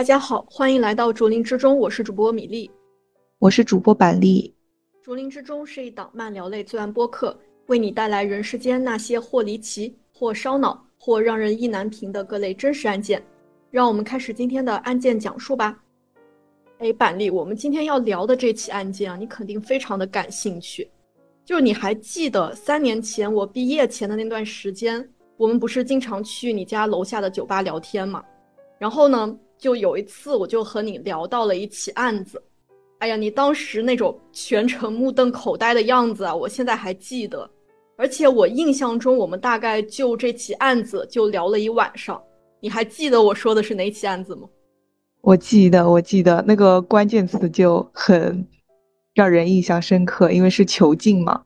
大家好，欢迎来到竹林之中，我是主播米粒，我是主播板栗。竹林之中是一档慢聊类罪案播客，为你带来人世间那些或离奇、或烧脑、或让人意难平的各类真实案件。让我们开始今天的案件讲述吧。哎，板栗，我们今天要聊的这起案件啊，你肯定非常的感兴趣。就是你还记得三年前我毕业前的那段时间，我们不是经常去你家楼下的酒吧聊天嘛？然后呢，就有一次我就和你聊到了一起案子。哎呀，你当时那种全程目瞪口呆的样子啊，我现在还记得。而且我印象中，我们大概就这起案子就聊了一晚上。你还记得我说的是哪起案子吗？我记得，我记得那个关键词就很让人印象深刻，因为是囚禁嘛。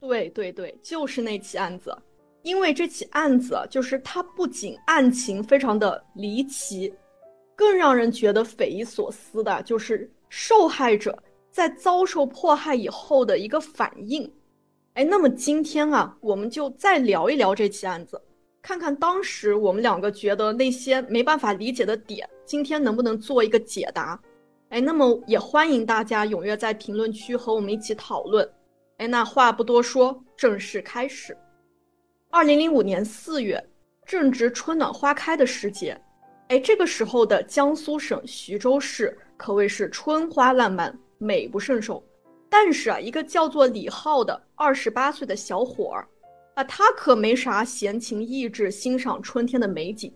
对对对，就是那起案子。因为这起案子，就是它不仅案情非常的离奇，更让人觉得匪夷所思的，就是受害者在遭受迫害以后的一个反应。哎，那么今天啊，我们就再聊一聊这起案子。看看当时我们两个觉得那些没办法理解的点，今天能不能做一个解答？哎，那么也欢迎大家踊跃在评论区和我们一起讨论。哎，那话不多说，正式开始。二零零五年四月，正值春暖花开的时节，哎，这个时候的江苏省徐州市可谓是春花烂漫，美不胜收。但是啊，一个叫做李浩的二十八岁的小伙儿。啊，他可没啥闲情逸致欣赏春天的美景，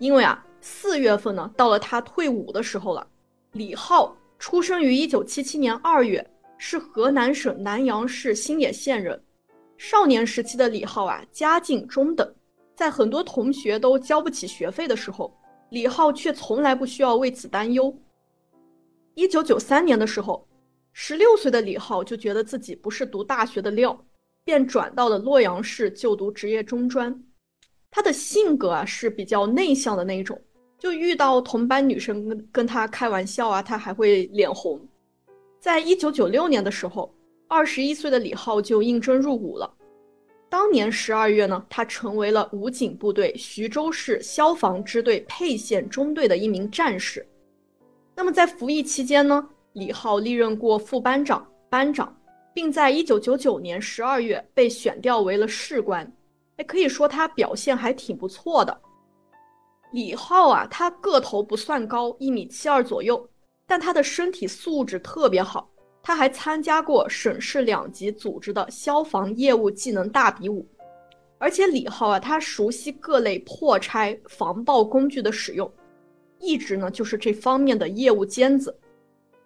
因为啊，四月份呢，到了他退伍的时候了。李浩出生于一九七七年二月，是河南省南阳市新野县人。少年时期的李浩啊，家境中等，在很多同学都交不起学费的时候，李浩却从来不需要为此担忧。一九九三年的时候，十六岁的李浩就觉得自己不是读大学的料。便转到了洛阳市就读职业中专。他的性格啊是比较内向的那种，就遇到同班女生跟跟他开玩笑啊，他还会脸红。在一九九六年的时候，二十一岁的李浩就应征入伍了。当年十二月呢，他成为了武警部队徐州市消防支队沛县中队的一名战士。那么在服役期间呢，李浩历任过副班长、班长。并在一九九九年十二月被选调为了士官，哎，可以说他表现还挺不错的。李浩啊，他个头不算高，一米七二左右，但他的身体素质特别好。他还参加过省市两级组织的消防业务技能大比武，而且李浩啊，他熟悉各类破拆防爆工具的使用，一直呢就是这方面的业务尖子。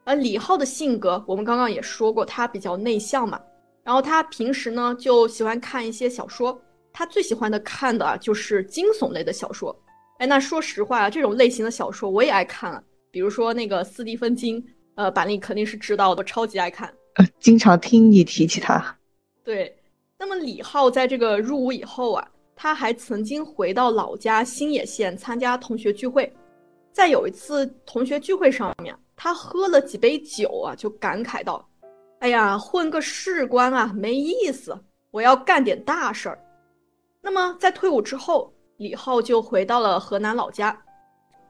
而李浩的性格，我们刚刚也说过，他比较内向嘛。然后他平时呢就喜欢看一些小说，他最喜欢的看的就是惊悚类的小说。哎，那说实话啊，这种类型的小说我也爱看啊。比如说那个斯蒂芬金，呃，板栗肯定是知道的，超级爱看，呃，经常听你提起他。对，那么李浩在这个入伍以后啊，他还曾经回到老家新野县参加同学聚会，在有一次同学聚会上面。他喝了几杯酒啊，就感慨道：“哎呀，混个士官啊，没意思，我要干点大事儿。”那么在退伍之后，李浩就回到了河南老家，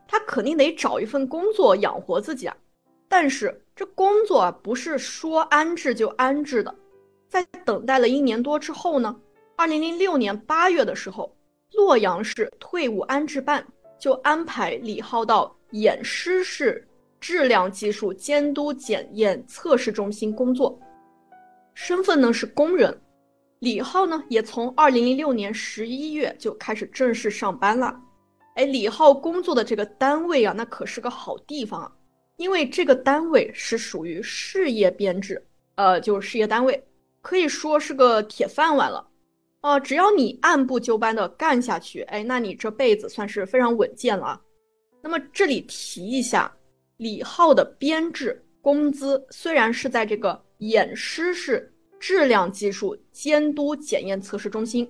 他肯定得找一份工作养活自己啊。但是这工作啊，不是说安置就安置的。在等待了一年多之后呢，二零零六年八月的时候，洛阳市退伍安置办就安排李浩到偃师市。质量技术监督检验测试中心工作，身份呢是工人。李浩呢也从二零零六年十一月就开始正式上班了。哎，李浩工作的这个单位啊，那可是个好地方啊，因为这个单位是属于事业编制，呃，就是事业单位，可以说是个铁饭碗了。啊，只要你按部就班的干下去，哎，那你这辈子算是非常稳健了啊。那么这里提一下。李浩的编制工资虽然是在这个偃师市质量技术监督检验测试中心，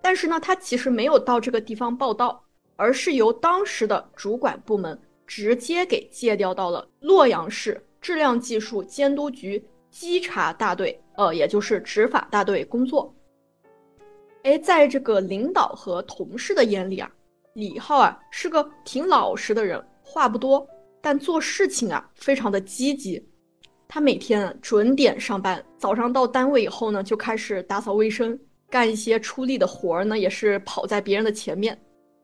但是呢，他其实没有到这个地方报道，而是由当时的主管部门直接给借调到了洛阳市质量技术监督局稽查大队，呃，也就是执法大队工作。哎，在这个领导和同事的眼里啊，李浩啊是个挺老实的人。话不多，但做事情啊非常的积极。他每天准点上班，早上到单位以后呢，就开始打扫卫生，干一些出力的活儿呢，也是跑在别人的前面。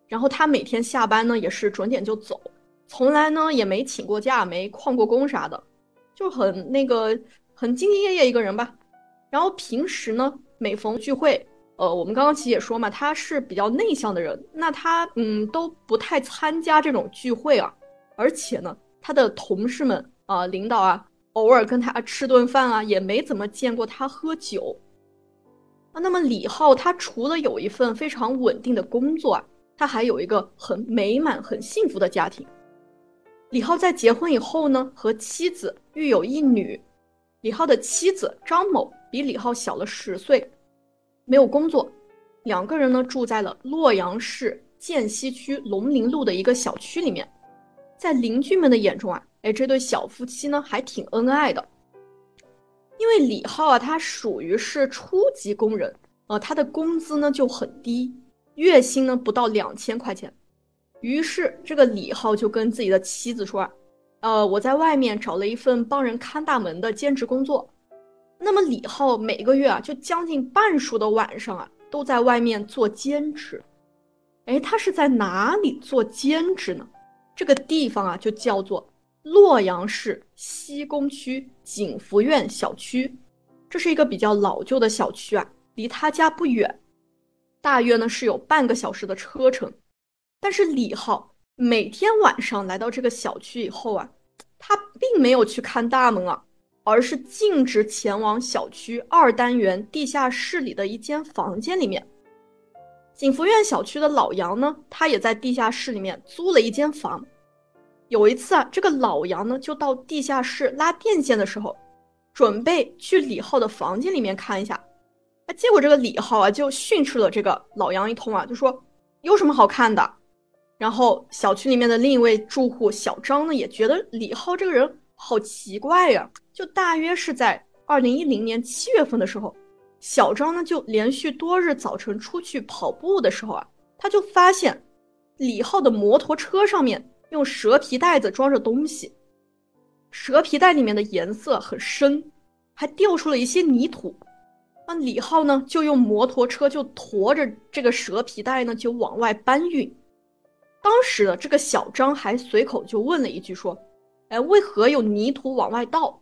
然后他每天下班呢，也是准点就走，从来呢也没请过假，没旷过工啥的，就很那个很兢兢业业一个人吧。然后平时呢，每逢聚会，呃，我们刚刚其实也说嘛，他是比较内向的人，那他嗯都不太参加这种聚会啊，而且呢，他的同事们啊、领导啊。偶尔跟他吃顿饭啊，也没怎么见过他喝酒啊。那么李浩他除了有一份非常稳定的工作啊，他还有一个很美满、很幸福的家庭。李浩在结婚以后呢，和妻子育有一女。李浩的妻子张某比李浩小了十岁，没有工作，两个人呢住在了洛阳市涧西区龙陵路的一个小区里面，在邻居们的眼中啊。哎，这对小夫妻呢还挺恩爱的，因为李浩啊，他属于是初级工人，呃，他的工资呢就很低，月薪呢不到两千块钱。于是这个李浩就跟自己的妻子说：“呃，我在外面找了一份帮人看大门的兼职工作。”那么李浩每个月啊，就将近半数的晚上啊，都在外面做兼职。哎，他是在哪里做兼职呢？这个地方啊，就叫做。洛阳市西宫区景福苑小区，这是一个比较老旧的小区啊，离他家不远，大约呢是有半个小时的车程。但是李浩每天晚上来到这个小区以后啊，他并没有去看大门啊，而是径直前往小区二单元地下室里的一间房间里面。景福苑小区的老杨呢，他也在地下室里面租了一间房。有一次啊，这个老杨呢就到地下室拉电线的时候，准备去李浩的房间里面看一下，啊，结果这个李浩啊就训斥了这个老杨一通啊，就说有什么好看的。然后小区里面的另一位住户小张呢也觉得李浩这个人好奇怪呀，就大约是在二零一零年七月份的时候，小张呢就连续多日早晨出去跑步的时候啊，他就发现李浩的摩托车上面。用蛇皮袋子装着东西，蛇皮袋里面的颜色很深，还掉出了一些泥土。那李浩呢，就用摩托车就驮着这个蛇皮袋呢，就往外搬运。当时的这个小张还随口就问了一句说：“哎，为何有泥土往外倒？”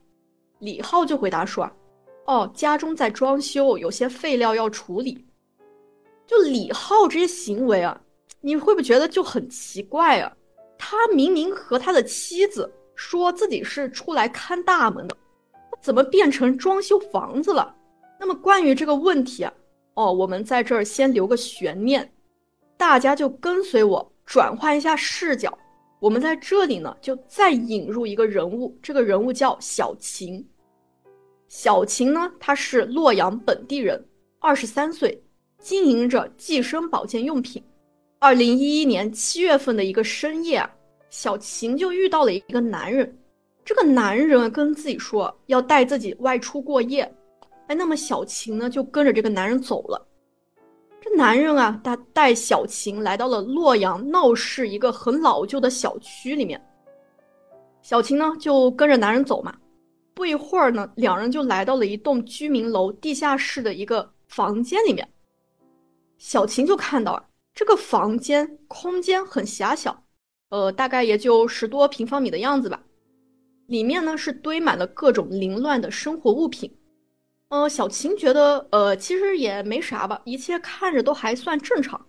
李浩就回答说：“哦，家中在装修，有些废料要处理。”就李浩这些行为啊，你会不会觉得就很奇怪啊？他明明和他的妻子说自己是出来看大门的，他怎么变成装修房子了？那么关于这个问题啊，哦，我们在这儿先留个悬念，大家就跟随我转换一下视角。我们在这里呢，就再引入一个人物，这个人物叫小秦。小秦呢，他是洛阳本地人，二十三岁，经营着计生保健用品。二零一一年七月份的一个深夜啊，小秦就遇到了一个男人。这个男人跟自己说要带自己外出过夜，哎，那么小秦呢就跟着这个男人走了。这男人啊，他带小琴来到了洛阳闹市一个很老旧的小区里面。小琴呢就跟着男人走嘛，不一会儿呢，两人就来到了一栋居民楼地下室的一个房间里面。小琴就看到啊。这个房间空间很狭小，呃，大概也就十多平方米的样子吧。里面呢是堆满了各种凌乱的生活物品。呃，小秦觉得，呃，其实也没啥吧，一切看着都还算正常。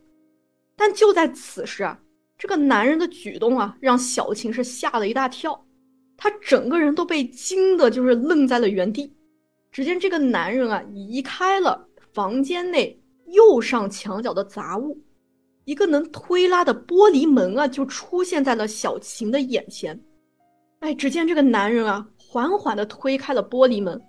但就在此时啊，这个男人的举动啊，让小秦是吓了一大跳，他整个人都被惊的，就是愣在了原地。只见这个男人啊，移开了房间内右上墙角的杂物。一个能推拉的玻璃门啊，就出现在了小琴的眼前。哎，只见这个男人啊，缓缓地推开了玻璃门，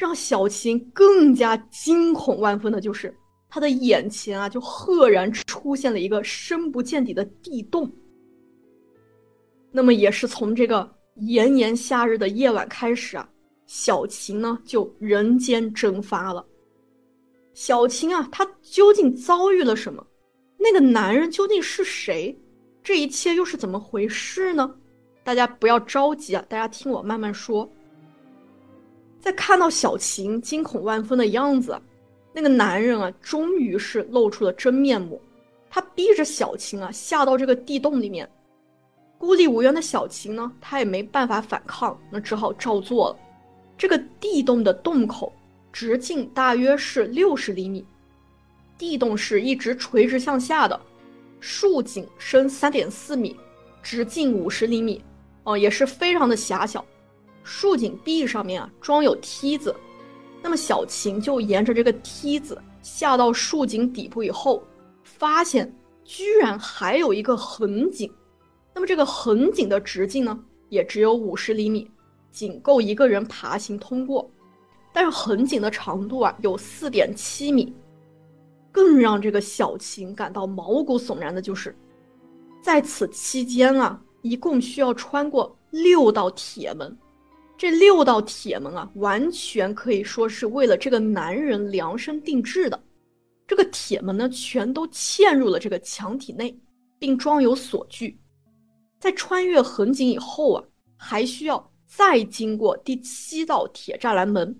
让小琴更加惊恐万分的就是，他的眼前啊，就赫然出现了一个深不见底的地洞。那么，也是从这个炎炎夏日的夜晚开始啊，小琴呢就人间蒸发了。小琴啊，她究竟遭遇了什么？那个男人究竟是谁？这一切又是怎么回事呢？大家不要着急啊，大家听我慢慢说。在看到小琴惊恐万分的样子，那个男人啊，终于是露出了真面目。他逼着小琴啊下到这个地洞里面。孤立无援的小琴呢，她也没办法反抗，那只好照做了。这个地洞的洞口直径大约是六十厘米，地洞是一直垂直向下的，竖井深三点四米，直径五十厘米，哦，也是非常的狭小。竖井壁上面啊装有梯子，那么小琴就沿着这个梯子下到竖井底部以后，发现居然还有一个横井。那么这个横井的直径呢，也只有五十厘米，仅够一个人爬行通过。但是横井的长度啊有四点七米。更让这个小琴感到毛骨悚然的就是，在此期间啊，一共需要穿过六道铁门。这六道铁门啊，完全可以说是为了这个男人量身定制的。这个铁门呢，全都嵌入了这个墙体内，并装有锁具。在穿越横井以后啊，还需要再经过第七道铁栅栏门。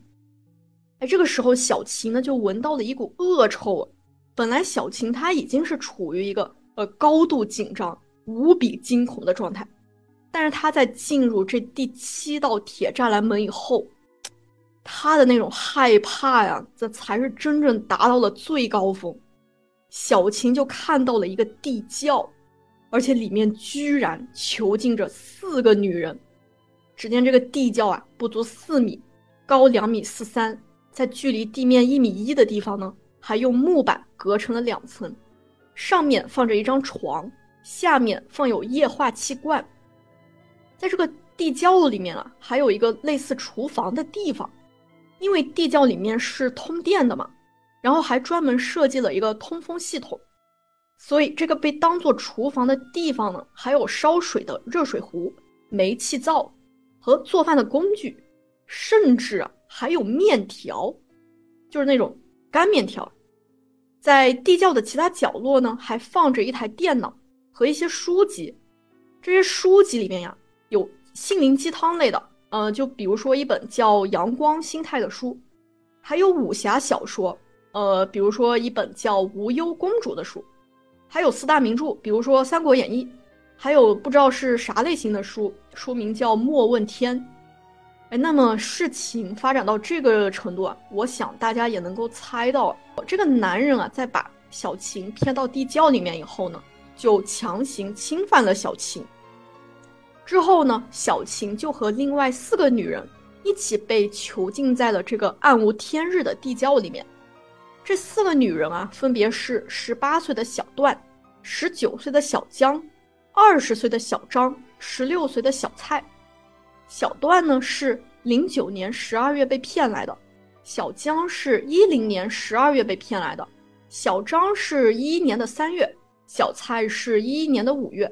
哎，这个时候小琴呢就闻到了一股恶臭。本来小琴她已经是处于一个呃高度紧张、无比惊恐的状态，但是他在进入这第七道铁栅栏门以后，他的那种害怕呀，这才是真正达到了最高峰。小琴就看到了一个地窖。而且里面居然囚禁着四个女人。只见这个地窖啊，不足四米，高两米四三，在距离地面一米一的地方呢，还用木板隔成了两层。上面放着一张床，下面放有液化气罐。在这个地窖里面啊，还有一个类似厨房的地方，因为地窖里面是通电的嘛，然后还专门设计了一个通风系统。所以，这个被当做厨房的地方呢，还有烧水的热水壶、煤气灶和做饭的工具，甚至还有面条，就是那种干面条。在地窖的其他角落呢，还放着一台电脑和一些书籍。这些书籍里面呀，有心灵鸡汤类的，呃，就比如说一本叫《阳光心态》的书，还有武侠小说，呃，比如说一本叫《无忧公主》的书。还有四大名著，比如说《三国演义》，还有不知道是啥类型的书，书名叫《莫问天》。哎，那么事情发展到这个程度啊，我想大家也能够猜到，这个男人啊，在把小琴骗到地窖里面以后呢，就强行侵犯了小琴。之后呢，小琴就和另外四个女人一起被囚禁在了这个暗无天日的地窖里面。这四个女人啊，分别是十八岁的小段、十九岁的小江、二十岁的小张、十六岁的小蔡。小段呢是零九年十二月被骗来的，小江是一零年十二月被骗来的，小张是一一年的三月，小蔡是一一年的五月。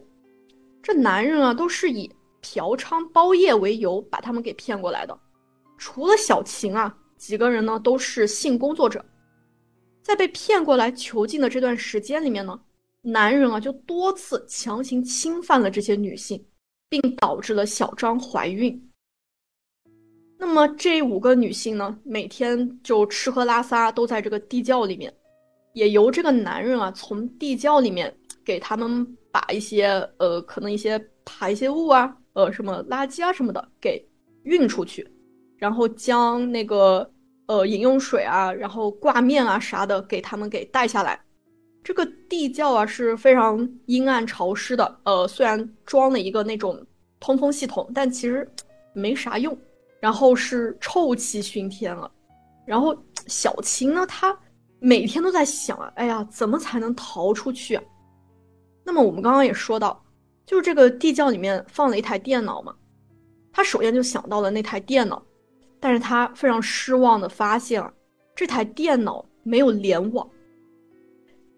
这男人啊，都是以嫖娼包夜为由把他们给骗过来的。除了小琴啊，几个人呢都是性工作者。在被骗过来囚禁的这段时间里面呢，男人啊就多次强行侵犯了这些女性，并导致了小张怀孕。那么这五个女性呢，每天就吃喝拉撒都在这个地窖里面，也由这个男人啊从地窖里面给他们把一些呃可能一些排泄物啊，呃什么垃圾啊什么的给运出去，然后将那个。呃，饮用水啊，然后挂面啊啥的，给他们给带下来。这个地窖啊是非常阴暗潮湿的。呃，虽然装了一个那种通风系统，但其实没啥用。然后是臭气熏天了。然后小琴呢，她每天都在想啊，哎呀，怎么才能逃出去啊？那么我们刚刚也说到，就是这个地窖里面放了一台电脑嘛，他首先就想到了那台电脑。但是他非常失望的发现啊，这台电脑没有联网。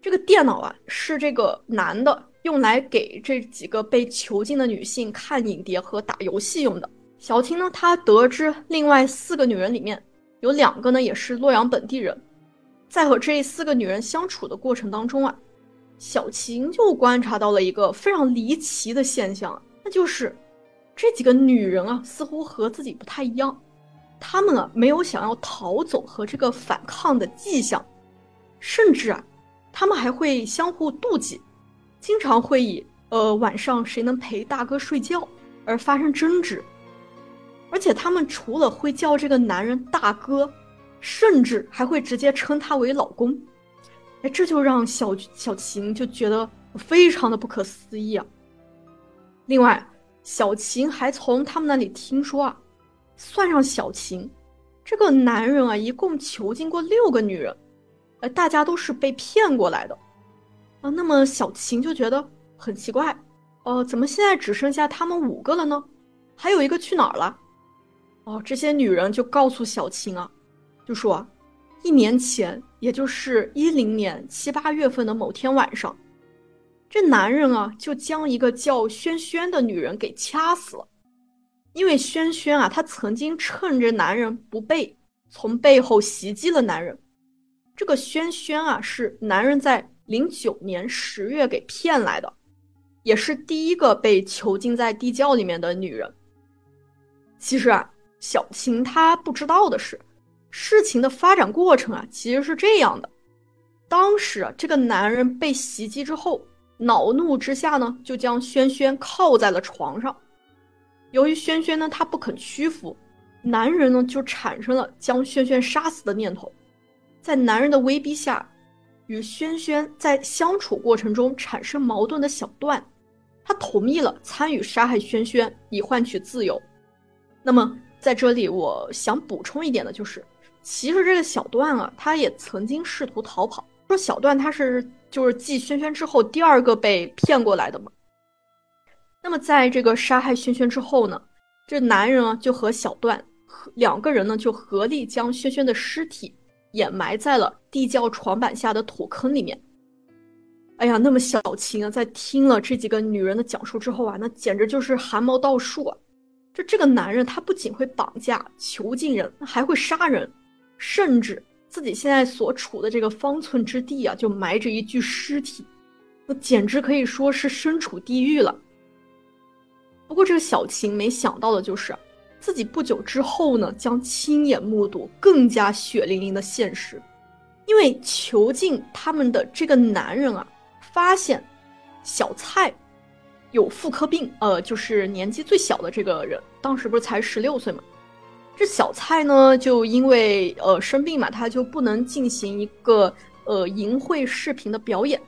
这个电脑啊，是这个男的用来给这几个被囚禁的女性看影碟和打游戏用的。小青呢，她得知另外四个女人里面有两个呢也是洛阳本地人，在和这四个女人相处的过程当中啊，小晴就观察到了一个非常离奇的现象，那就是这几个女人啊，似乎和自己不太一样，她们啊没有想要逃走和这个反抗的迹象，甚至啊，她们还会相互妒忌，经常会以呃晚上谁能陪大哥睡觉而发生争执，而且她们除了会叫这个男人大哥，甚至还会直接称他为老公。哎，这就让小小琴就觉得非常的不可思议啊。另外，小琴还从他们那里听说啊，算上小琴，这个男人啊，一共囚禁过六个女人，呃，大家都是被骗过来的啊。那么小琴就觉得很奇怪，哦，怎么现在只剩下他们五个了呢？还有一个去哪儿了？哦，这些女人就告诉小琴啊，就说。一年前，也就是一零年七八月份的某天晚上，这男人啊就将一个叫轩轩的女人给掐死了。因为轩轩啊，她曾经趁着男人不备，从背后袭击了男人。这个轩轩啊，是男人在零九年十月给骗来的，也是第一个被囚禁在地窖里面的女人。其实啊，小青她不知道的是。事情的发展过程啊，其实是这样的：当时啊，这个男人被袭击之后，恼怒之下呢，就将轩轩铐在了床上。由于轩轩呢，他不肯屈服，男人呢就产生了将轩轩杀死的念头。在男人的威逼下，与轩轩在相处过程中产生矛盾的小段，他同意了参与杀害轩轩，以换取自由。那么在这里，我想补充一点的就是。其实这个小段啊，他也曾经试图逃跑。说小段他是就是继轩轩之后第二个被骗过来的嘛。那么在这个杀害轩轩之后呢，这男人啊就和小段两个人呢就合力将轩轩的尸体掩埋在了地窖床板下的土坑里面。哎呀，那么小晴啊，在听了这几个女人的讲述之后啊，那简直就是汗毛倒竖啊！就这个男人他不仅会绑架囚禁人，还会杀人。甚至自己现在所处的这个方寸之地啊，就埋着一具尸体，那简直可以说是身处地狱了。不过这个小晴没想到的就是，自己不久之后呢，将亲眼目睹更加血淋淋的现实。因为囚禁他们的这个男人啊，发现小蔡有妇科病，呃，就是年纪最小的这个人，当时不是才十六岁嘛。这小蔡呢，就因为呃生病嘛，他就不能进行一个呃淫秽视频的表演。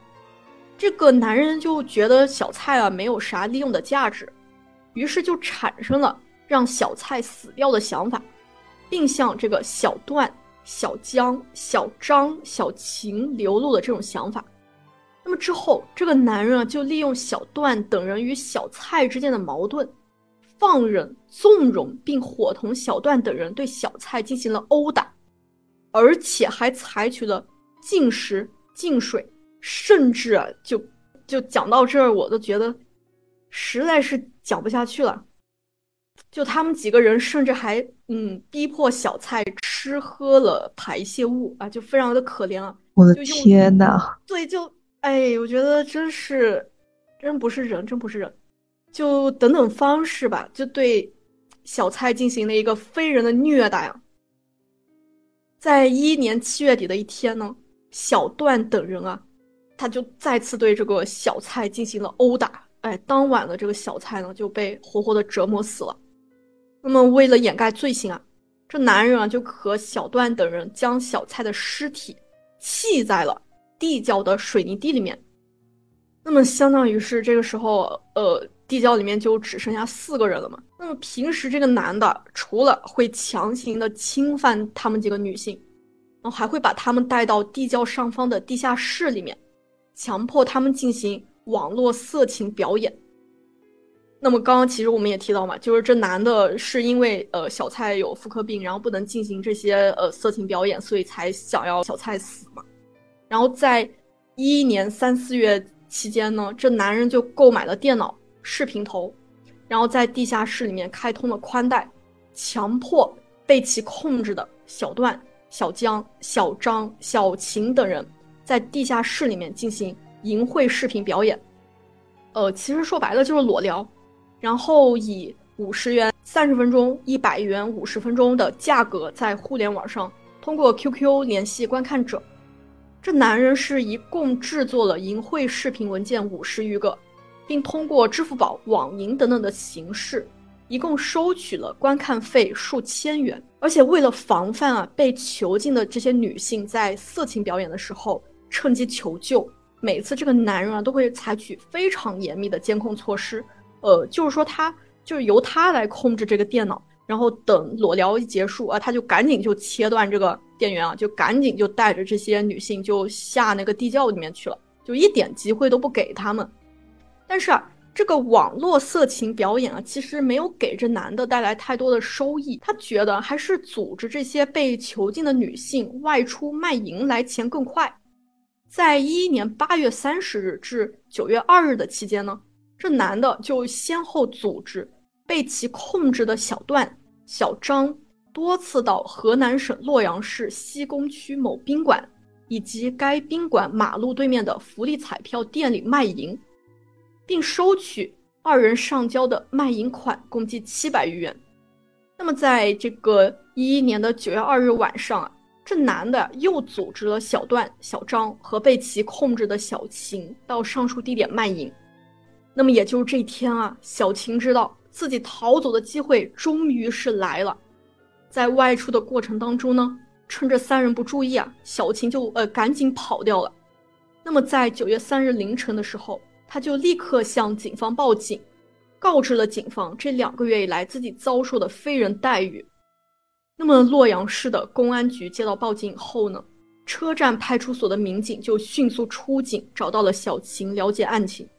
这个男人就觉得小蔡啊没有啥利用的价值，于是就产生了让小蔡死掉的想法，并向这个小段、小江、小张、小秦流露了这种想法。那么之后，这个男人啊就利用小段等人与小蔡之间的矛盾。放任、纵容并伙同小段等人对小蔡进行了殴打，而且还采取了禁食、禁水，甚至，就就讲到这儿，我都觉得实在是讲不下去了。就他们几个人，甚至还嗯逼迫小蔡吃喝了排泄物啊，就非常的可怜啊！我的天呐，对，就哎，我觉得真是，真不是人，真不是人。就等等方式吧，就对小蔡进行了一个非人的虐待啊！在一一年七月底的一天呢，小段等人啊，他就再次对这个小蔡进行了殴打。哎，当晚的这个小蔡呢，就被活活的折磨死了。那么为了掩盖罪行啊，这男人啊就和小段等人将小蔡的尸体弃在了地窖的水泥地里面。那么相当于是这个时候，呃。地窖里面就只剩下四个人了嘛。那么平时这个男的除了会强行的侵犯他们几个女性，然后还会把他们带到地窖上方的地下室里面，强迫他们进行网络色情表演。那么刚刚其实我们也提到嘛，就是这男的是因为呃小蔡有妇科病，然后不能进行这些呃色情表演，所以才想要小蔡死嘛。然后在一一年三四月期间呢，这男人就购买了电脑。视频头，然后在地下室里面开通了宽带，强迫被其控制的小段、小江、小张、小秦等人，在地下室里面进行淫秽视频表演，呃，其实说白了就是裸聊，然后以五十元三十分钟、一百元五十分钟的价格在互联网上通过 QQ 联系观看者。这男人是一共制作了淫秽视频文件五十余个，并通过支付宝、网银等等的形式，一共收取了观看费数千元。而且为了防范啊被囚禁的这些女性在色情表演的时候趁机求救，每次这个男人啊都会采取非常严密的监控措施。呃，就是说他就是由他来控制这个电脑。然后等裸聊一结束啊，他就赶紧就切断这个电源啊，就赶紧就带着这些女性就下那个地窖里面去了，就一点机会都不给他们。但是啊，这个网络色情表演啊，其实没有给这男的带来太多的收益。他觉得还是组织这些被囚禁的女性外出卖淫来钱更快。在一一年八月三十日至九月二日的期间呢，这男的就先后组织。被其控制的小段、小张多次到河南省洛阳市西宫区某宾馆，以及该宾馆马路对面的福利彩票店里卖淫，并收取二人上交的卖淫款共计七百余元。那么，在这个一一年的九月二日晚上啊，这男的又组织了小段、小张和被其控制的小秦到上述地点卖淫。那么，也就是这一天啊，小秦知道。自己逃走的机会终于是来了，在外出的过程当中呢，趁着三人不注意啊，小琴就呃赶紧跑掉了。那么在九月三日凌晨的时候，他就立刻向警方报警，告知了警方这两个月以来自己遭受的非人待遇。那么洛阳市的公安局接到报警以后呢，车站派出所的民警就迅速出警，找到了小琴，了解案情，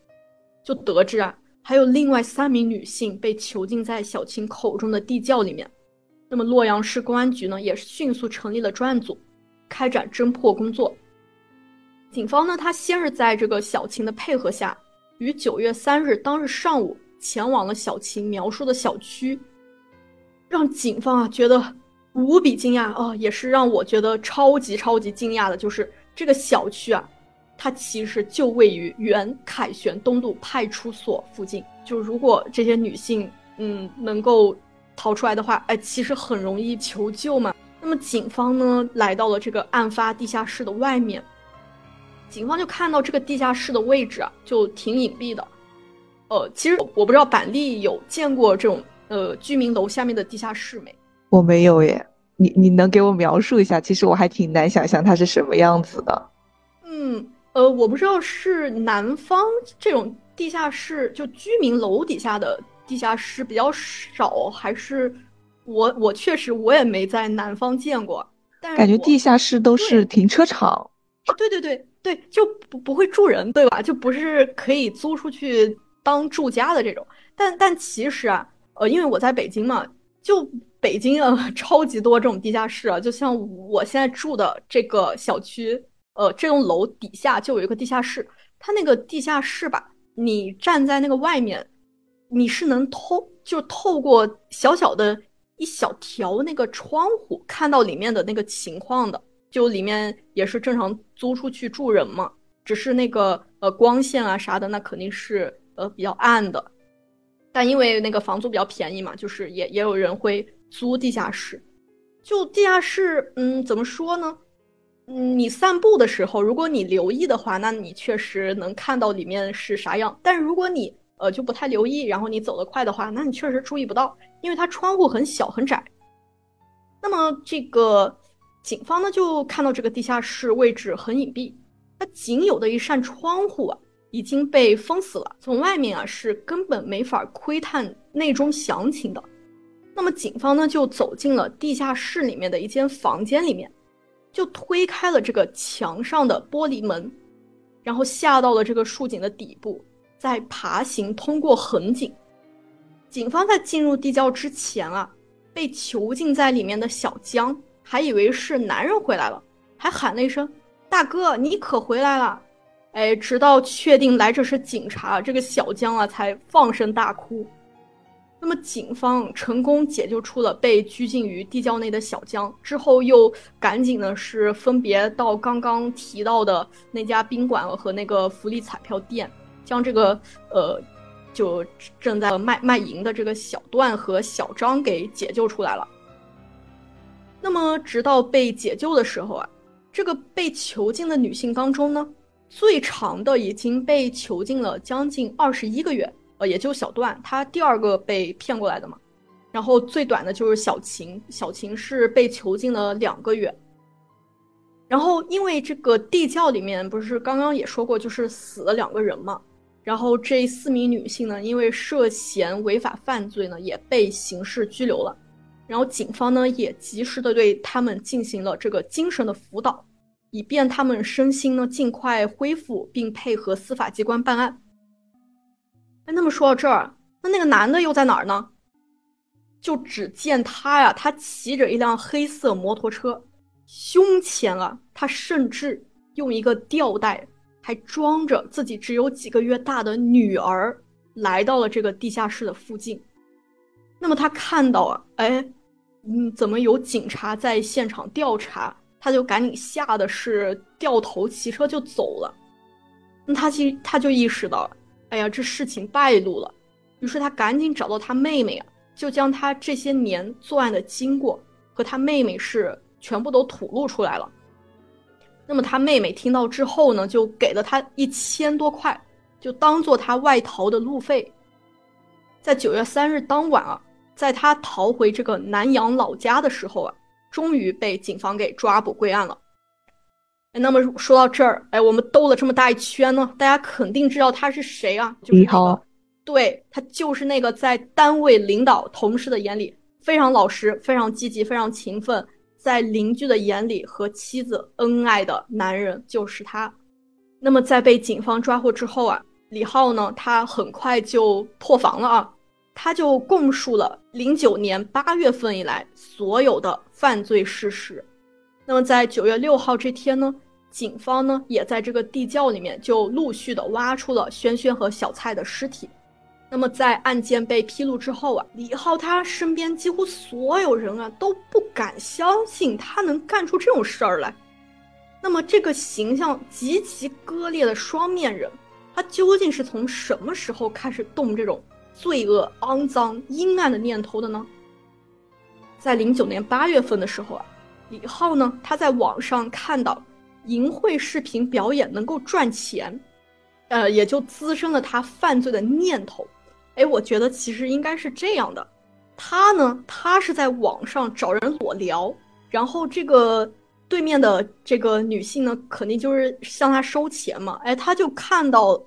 就得知啊。还有另外三名女性被囚禁在小琴口中的地窖里面。那么洛阳市公安局呢，也是迅速成立了专案组，开展侦破工作。警方呢，他先是在这个小琴的配合下，于九月三日当日上午前往了小琴描述的小区，让警方啊觉得无比惊讶啊，也是让我觉得超级超级惊讶的，就是这个小区啊。它其实就位于原凯旋东路派出所附近。就如果这些女性，嗯，能够逃出来的话，哎，其实很容易求救嘛。那么警方呢，来到了这个案发地下室的外面，警方就看到这个地下室的位置啊，就挺隐蔽的。呃，其实我不知道板栗有见过这种呃居民楼下面的地下室没？我没有耶。你你能给我描述一下？其实我还挺难想象它是什么样子的。嗯。呃，我不知道是南方这种地下室，就居民楼底下的地下室比较少，还是我我确实我也没在南方见过。但感觉地下室都是停车场。对对对对，就不不会住人，对吧？就不是可以租出去当住家的这种。但但其实啊，呃，因为我在北京嘛，就北京啊，超级多这种地下室啊，就像我现在住的这个小区。呃，这栋楼底下就有一个地下室，它那个地下室吧，你站在那个外面，你是能透，就透过小小的一小条那个窗户看到里面的那个情况的，就里面也是正常租出去住人嘛，只是那个呃光线啊啥的，那肯定是呃比较暗的，但因为那个房租比较便宜嘛，就是也也有人会租地下室，就地下室，嗯，怎么说呢？嗯，你散步的时候，如果你留意的话，那你确实能看到里面是啥样。但是如果你呃就不太留意，然后你走得快的话，那你确实注意不到，因为它窗户很小很窄。那么这个警方呢就看到这个地下室位置很隐蔽，它仅有的一扇窗户啊已经被封死了，从外面啊是根本没法窥探内中详情的。那么警方呢就走进了地下室里面的一间房间里面。就推开了这个墙上的玻璃门，然后下到了这个竖井的底部，再爬行通过横井。警方在进入地窖之前啊，被囚禁在里面的小江还以为是男人回来了，还喊了一声：“大哥，你可回来了！”哎，直到确定来者是警察，这个小江啊才放声大哭。那么警方成功解救出了被拘禁于地窖内的小江，之后又赶紧呢是分别到刚刚提到的那家宾馆和那个福利彩票店，将这个呃就正在卖卖淫的这个小段和小张给解救出来了。那么直到被解救的时候啊，这个被囚禁的女性当中呢，最长的已经被囚禁了将近二十一个月。呃，也就小段，他第二个被骗过来的嘛。然后最短的就是小琴，小琴是被囚禁了两个月。然后因为这个地窖里面不是刚刚也说过，就是死了两个人嘛。然后这四名女性呢，因为涉嫌违法犯罪呢，也被刑事拘留了。然后警方呢，也及时的对他们进行了这个精神的辅导，以便他们身心呢尽快恢复，并配合司法机关办案。哎，那么说到这儿，那那个男的又在哪儿呢？就只见他呀，他骑着一辆黑色摩托车，胸前啊，他甚至用一个吊带还装着自己只有几个月大的女儿，来到了这个地下室的附近。那么他看到啊，哎，嗯，怎么有警察在现场调查？他就赶紧吓得是掉头骑车就走了。那他其实他就意识到。哎呀，这事情败露了，于是他赶紧找到他妹妹啊，就将他这些年作案的经过和他妹妹是全部都吐露出来了。那么他妹妹听到之后呢，就给了他一千多块，就当做他外逃的路费。在九月三日当晚啊，在他逃回这个南阳老家的时候啊，终于被警方给抓捕归案了。那么说到这儿，哎，我们兜了这么大一圈呢，大家肯定知道他是谁啊？就是李浩，对他就是那个在单位领导同事的眼里非常老实、非常积极、非常勤奋，在邻居的眼里和妻子恩爱的男人，就是他。那么在被警方抓获之后啊，李浩呢，他很快就破防了啊，他就供述了零九年八月份以来所有的犯罪事实。那么在九月六号这天呢？警方呢，也在这个地窖里面就陆续的挖出了轩轩和小蔡的尸体。那么在案件被披露之后啊，李浩他身边几乎所有人啊都不敢相信他能干出这种事儿来。那么这个形象极其割裂的双面人，他究竟是从什么时候开始动这种罪恶、肮脏、阴暗的念头的呢？在零九年八月份的时候啊，李浩呢，他在网上看到。淫秽视频表演能够赚钱，呃，也就滋生了他犯罪的念头。哎，我觉得其实应该是这样的，他呢，他是在网上找人裸聊，然后这个对面的这个女性呢，肯定就是向他收钱嘛。哎，他就看到，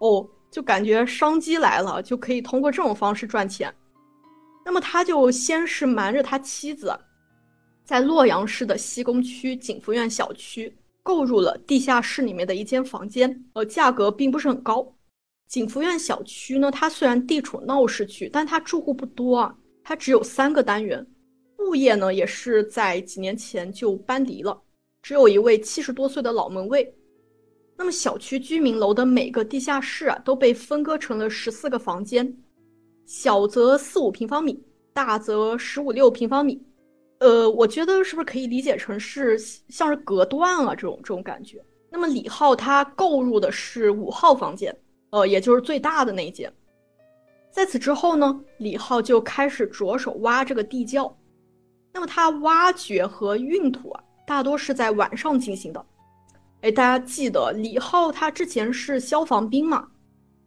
哦，就感觉商机来了，就可以通过这种方式赚钱。那么他就先是瞒着他妻子，在洛阳市的西宫区景福苑小区。购入了地下室里面的一间房间，呃，价格并不是很高。景福苑小区呢，它虽然地处闹市区，但它住户不多啊，它只有三个单元，物业呢也是在几年前就搬离了，只有一位七十多岁的老门卫。那么小区居民楼的每个地下室啊，都被分割成了十四个房间，小则四五平方米，大则十五六平方米。呃，我觉得是不是可以理解成是像是隔断了这种这种感觉？那么李浩他购入的是五号房间，呃，也就是最大的那一间。在此之后呢，李浩就开始着手挖这个地窖。那么他挖掘和运土啊，大多是在晚上进行的。哎，大家记得李浩他之前是消防兵嘛？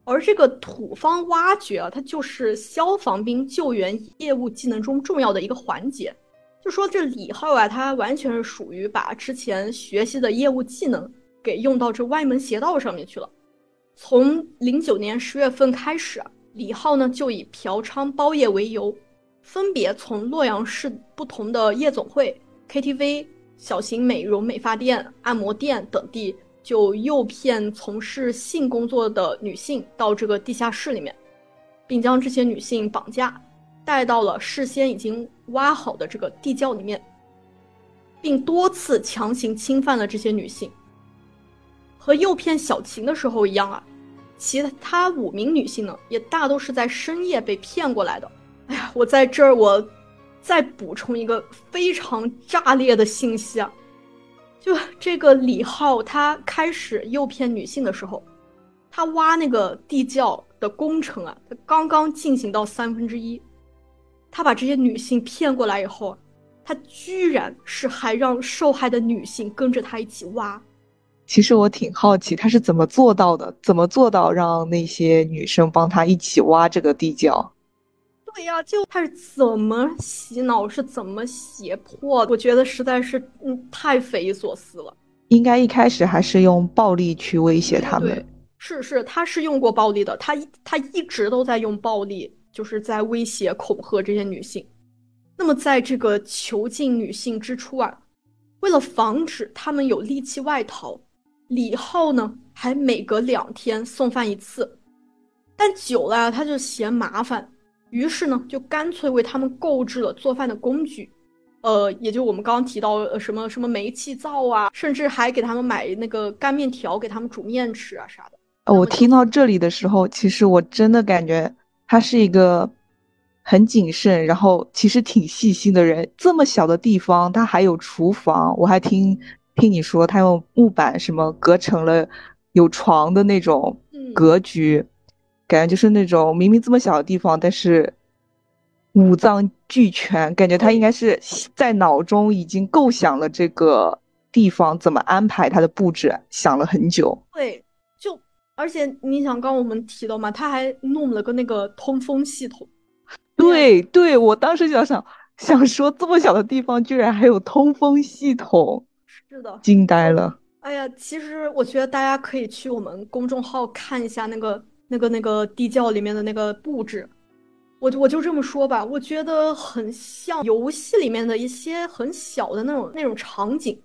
而这个土方挖掘啊，它就是消防兵救援业务技能中重要的一个环节。就说这李浩啊，他完全是属于把之前学习的业务技能给用到这歪门邪道上面去了。从零九年十月份开始，李浩呢就以嫖娼包夜为由，分别从洛阳市不同的夜总会、KTV、小型美容美发店、按摩店等地，就诱骗从事性工作的女性到这个地下室里面，并将这些女性绑架。带到了事先已经挖好的这个地窖里面，并多次强行侵犯了这些女性。和诱骗小琴的时候一样啊，其他五名女性呢，也大都是在深夜被骗过来的。哎呀，我在这儿我再补充一个非常炸裂的信息啊！就这个李浩，他开始诱骗女性的时候，他挖那个地窖的工程啊，他刚刚进行到三分之一，他把这些女性骗过来以后，他居然是还让受害的女性跟着他一起挖。其实我挺好奇，他是怎么做到的？怎么做到让那些女生帮他一起挖这个地窖？对呀，就他是怎么洗脑，是怎么胁迫？我觉得实在是，嗯，太匪夷所思了。应该一开始还是用暴力去威胁他们。是是，他是用过暴力的，他他一直都在用暴力，就是在威胁恐吓这些女性。那么在这个囚禁女性之初啊，为了防止他们有力气外逃。李浩呢，还每隔两天送饭一次，但久了他就嫌麻烦，于是呢，就干脆为他们购置了做饭的工具，呃，也就我们刚刚提到呃什么什么煤气灶啊，甚至还给他们买那个干面条给他们煮面吃啊啥的。我听到这里的时候，其实我真的感觉他是一个很谨慎，然后其实挺细心的人。这么小的地方，他还有厨房，我还听。听你说，他用木板什么隔成了有床的那种格局，感觉就是那种明明这么小的地方，但是五脏俱全，感觉他应该是在脑中已经构想了这个地方怎么安排他的布置，想了很久。对，就而且你想，刚我们提到嘛，他还弄了个那个通风系统。对对，我当时就想想说，这么小的地方居然还有通风系统。是的，惊呆了。哎呀，其实我觉得大家可以去我们公众号看一下那个、那个、那个地窖里面的那个布置。我我就这么说吧，我觉得很像游戏里面的一些很小的那种那种场景。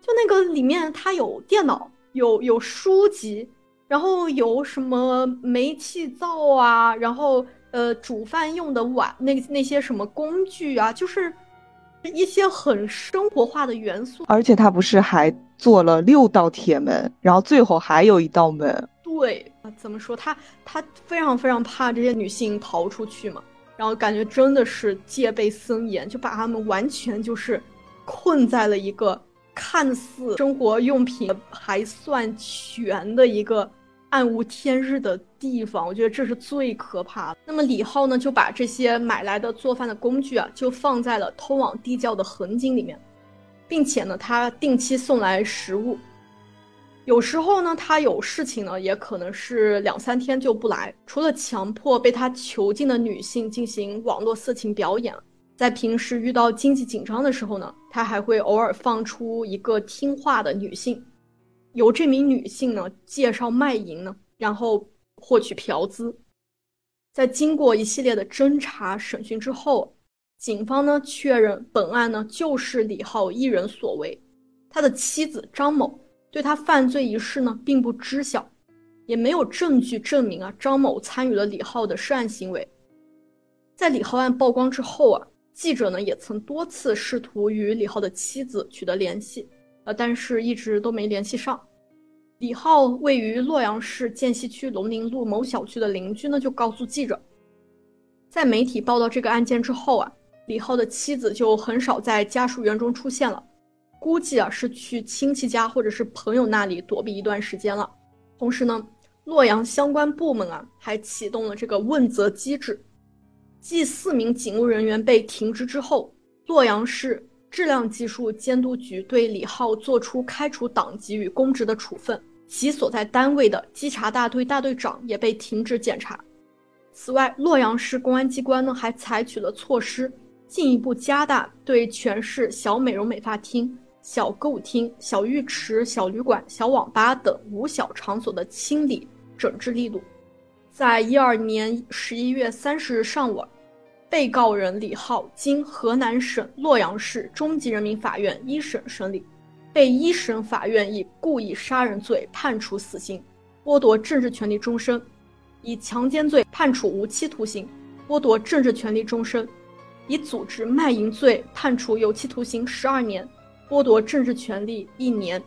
就那个里面，它有电脑，有有书籍，然后有什么煤气灶啊，然后呃煮饭用的碗，那那些什么工具啊，就是。一些很生活化的元素，而且他不是还做了六道铁门，然后最后还有一道门。对啊，怎么说他他非常非常怕这些女性逃出去嘛，然后感觉真的是戒备森严，就把他们完全就是困在了一个看似生活用品还算全的一个。暗无天日的地方，我觉得这是最可怕的。那么李浩呢，就把这些买来的做饭的工具啊，就放在了通往地窖的横井里面，并且呢，他定期送来食物。有时候呢，他有事情呢，也可能是两三天就不来。除了强迫被他囚禁的女性进行网络色情表演，在平时遇到经济紧张的时候呢，他还会偶尔放出一个听话的女性。由这名女性呢介绍卖淫呢，然后获取嫖资。在经过一系列的侦查审讯之后，警方呢确认本案呢就是李浩一人所为。他的妻子张某对他犯罪一事呢并不知晓，也没有证据证明啊张某参与了李浩的涉案行为。在李浩案曝光之后啊，记者呢也曾多次试图与李浩的妻子取得联系。呃，但是一直都没联系上。李浩位于洛阳市涧西区龙宁路某小区的邻居呢，就告诉记者，在媒体报道这个案件之后啊，李浩的妻子就很少在家属院中出现了，估计啊是去亲戚家或者是朋友那里躲避一段时间了。同时呢，洛阳相关部门啊还启动了这个问责机制，继四名警务人员被停职之后，洛阳市。质量技术监督局对李浩作出开除党籍与公职的处分，其所在单位的稽查大队大队长也被停职检查。此外，洛阳市公安机关呢还采取了措施，进一步加大对全市小美容美发厅、小歌舞厅、小浴池、小旅馆、小网吧等五小场所的清理整治力度。在一二年十一月三十日上午。被告人李浩经河南省洛阳市中级人民法院一审审理，被一审法院以故意杀人罪判处死刑，剥夺政治权利终身；以强奸罪判处无期徒刑，剥夺政治权利终身；以组织卖淫罪判处有期徒刑十二年，剥夺政治权利一年，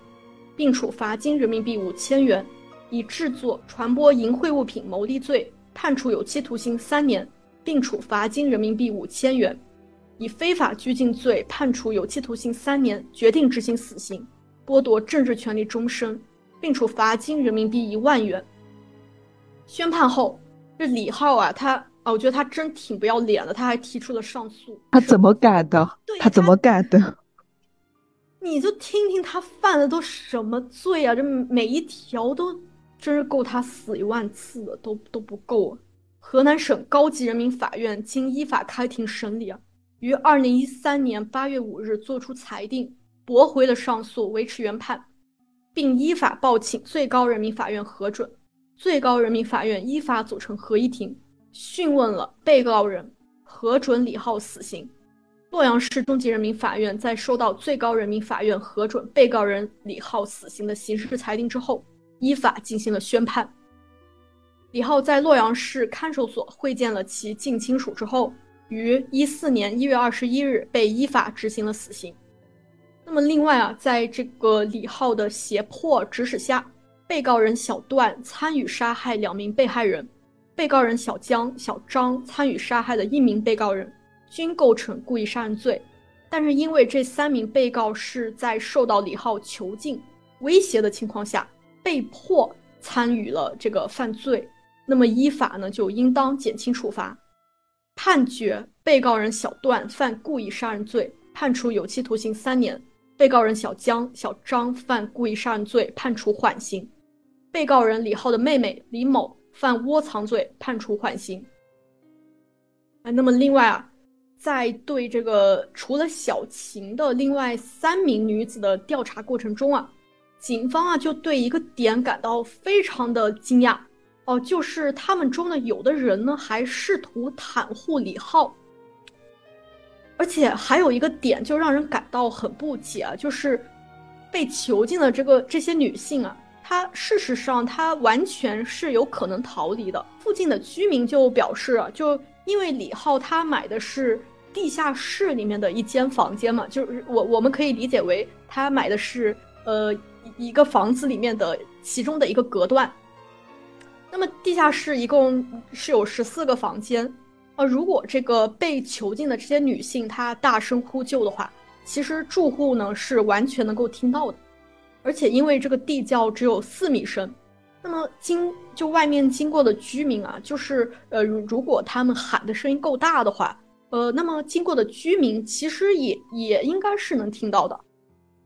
并处罚金人民币五千元；以制作、传播淫秽物品牟利罪判处有期徒刑三年。并处罚金人民币五千元；以非法拘禁罪判处有期徒刑三年，决定执行死刑，剥夺政治权利终身，并处罚金人民币一万元。宣判后，这李浩啊，他啊，我觉得他真挺不要脸的，他还提出了上诉。他怎么敢的？他怎么敢的？你就听听他犯的都什么罪啊？这每一条都真是够他死一万次的，都都不够。河南省高级人民法院经依法开庭审理啊，于二零一三年八月五日作出裁定，驳回了上诉，维持原判，并依法报请最高人民法院核准。最高人民法院依法组成合议庭，讯问了被告人，核准李浩死刑。洛阳市中级人民法院在收到最高人民法院核准被告人李浩死刑的刑事裁定之后，依法进行了宣判。李浩在洛阳市看守所会见了其近亲属之后，于一四年一月二十一日被依法执行了死刑。那么，另外啊，在这个李浩的胁迫指使下，被告人小段参与杀害两名被害人，被告人小江、小张参与杀害的一名被告人。均构成故意杀人罪，但是因为这三名被告是在受到李浩囚禁威胁的情况下被迫参与了这个犯罪，那么依法呢就应当减轻处罚，判决被告人小段犯故意杀人罪，判处有期徒刑三年；被告人小江、小张犯故意杀人罪，判处缓刑；被告人李浩的妹妹李某犯窝藏罪，判处缓刑。哎，那么另外啊。在对这个除了小琴的另外三名女子的调查过程中啊，警方啊就对一个点感到非常的惊讶哦，就是他们中的有的人呢还试图袒护李浩，而且还有一个点就让人感到很不解啊，就是被囚禁的这个这些女性啊，她事实上她完全是有可能逃离的。附近的居民就表示啊，就因为李浩他买的是。地下室里面的一间房间嘛，就是我我们可以理解为他买的是呃一个房子里面的其中的一个隔断。那么地下室一共是有十四个房间，呃，如果这个被囚禁的这些女性她大声呼救的话，其实住户呢是完全能够听到的，而且因为这个地窖只有四米深，那么经就外面经过的居民啊，就是呃如果他们喊的声音够大的话。呃，那么经过的居民其实也也应该是能听到的，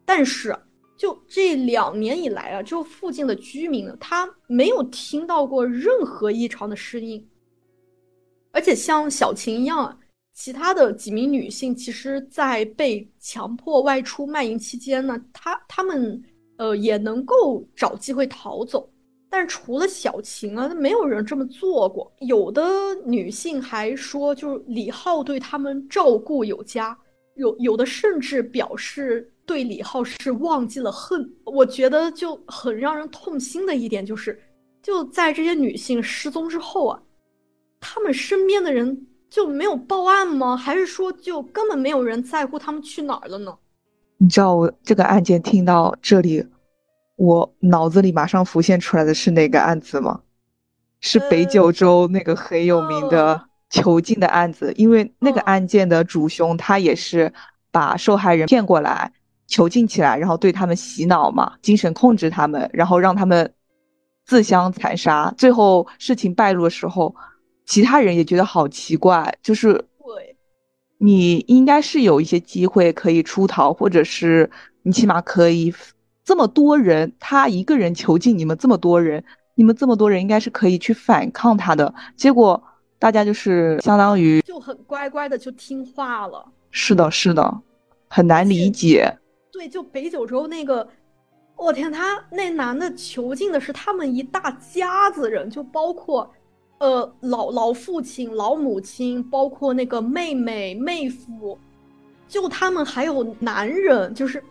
但是就这两年以来啊，就附近的居民呢，他没有听到过任何异常的声音，而且像小琴一样，其他的几名女性，其实在被强迫外出卖淫期间呢，她她们呃也能够找机会逃走。但是除了小琴啊，没有人这么做过。有的女性还说，就是李浩对他们照顾有加，有有的甚至表示对李浩是忘记了恨。我觉得就很让人痛心的一点就是，就在这些女性失踪之后啊，他们身边的人就没有报案吗？还是说就根本没有人在乎他们去哪儿了呢？你知道我这个案件听到这里。我脑子里马上浮现出来的是哪个案子吗？是北九州那个很有名的囚禁的案子，因为那个案件的主凶他也是把受害人骗过来囚禁起来，然后对他们洗脑嘛，精神控制他们，然后让他们自相残杀。最后事情败露的时候，其他人也觉得好奇怪，就是，你应该是有一些机会可以出逃，或者是你起码可以。这么多人，他一个人囚禁你们这么多人，你们这么多人应该是可以去反抗他的。结果大家就是相当于就很乖乖的就听话了。是的，是的，很难理解。对，就北九州那个，我天，他那男的囚禁的是他们一大家子人，就包括呃老老父亲、老母亲，包括那个妹妹、妹夫，就他们还有男人，就是。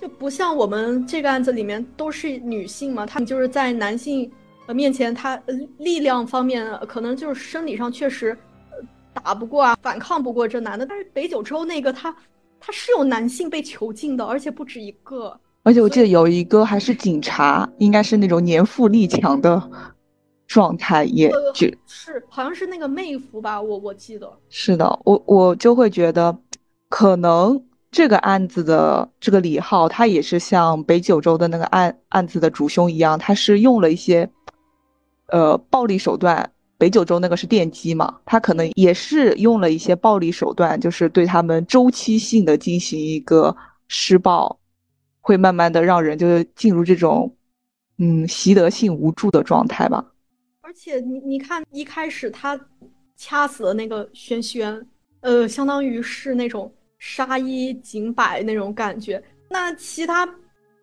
就不像我们这个案子里面都是女性嘛，她们就是在男性呃面前，她力量方面可能就是生理上确实打不过啊，反抗不过这男的。但是北九州那个他他是有男性被囚禁的，而且不止一个。而且我记得有一个还是警察，应该是那种年富力强的。状态，也就是好像是那个妹夫吧，我我记得是的，我我就会觉得，可能这个案子的这个李浩，他也是像北九州的那个案案子的主凶一样，他是用了一些呃暴力手段。北九州那个是电击嘛，他可能也是用了一些暴力手段，就是对他们周期性的进行一个施暴，会慢慢的让人就是进入这种嗯习得性无助的状态吧。而且你你看一开始他掐死了那个轩轩，呃，相当于是那种杀一儆百那种感觉。那其他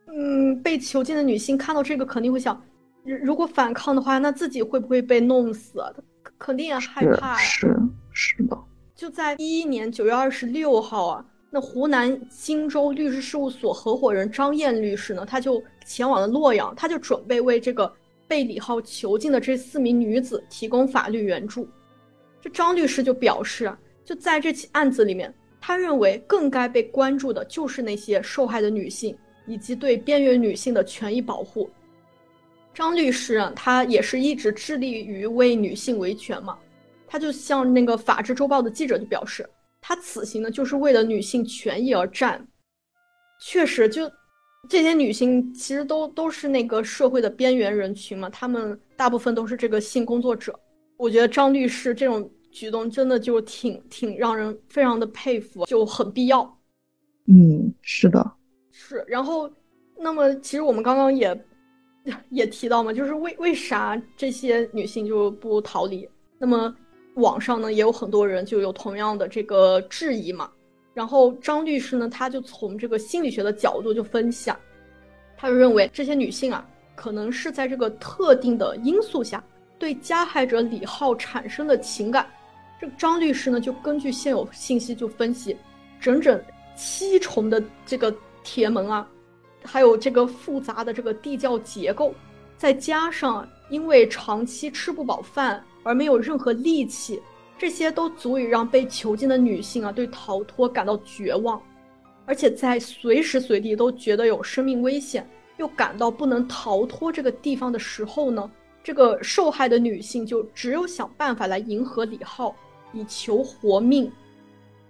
嗯被囚禁的女性看到这个肯定会想。如果反抗的话，那自己会不会被弄死？他肯定也害怕呀。是是的。就在一一年九月二十六号啊，那湖南荆州律师事务所合伙人张燕律师呢，他就前往了洛阳，他就准备为这个被李浩囚禁的这四名女子提供法律援助。这张律师就表示啊，就在这起案子里面，他认为更该被关注的就是那些受害的女性以及对边缘女性的权益保护。张律师啊，他也是一直致力于为女性维权嘛。他就像那个《法制周报》的记者就表示，他此行呢就是为了女性权益而战。确实，就这些女性其实都都是那个社会的边缘人群嘛，她们大部分都是这个性工作者。我觉得张律师这种举动真的就挺挺让人非常的佩服，就很必要。嗯，是的，是。然后，那么其实我们刚刚也。也提到嘛，就是为为啥这些女性就不逃离？那么网上呢也有很多人就有同样的这个质疑嘛。然后张律师呢，他就从这个心理学的角度就分享，他就认为这些女性啊，可能是在这个特定的因素下对加害者李浩产生的情感。张律师呢，就根据现有信息就分析，整整七重的这个铁门啊。还有这个复杂的这个地窖结构，再加上因为长期吃不饱饭而没有任何力气，这些都足以让被囚禁的女性啊对逃脱感到绝望，而且在随时随地都觉得有生命危险，又感到不能逃脱这个地方的时候呢，这个受害的女性就只有想办法来迎合李浩，以求活命。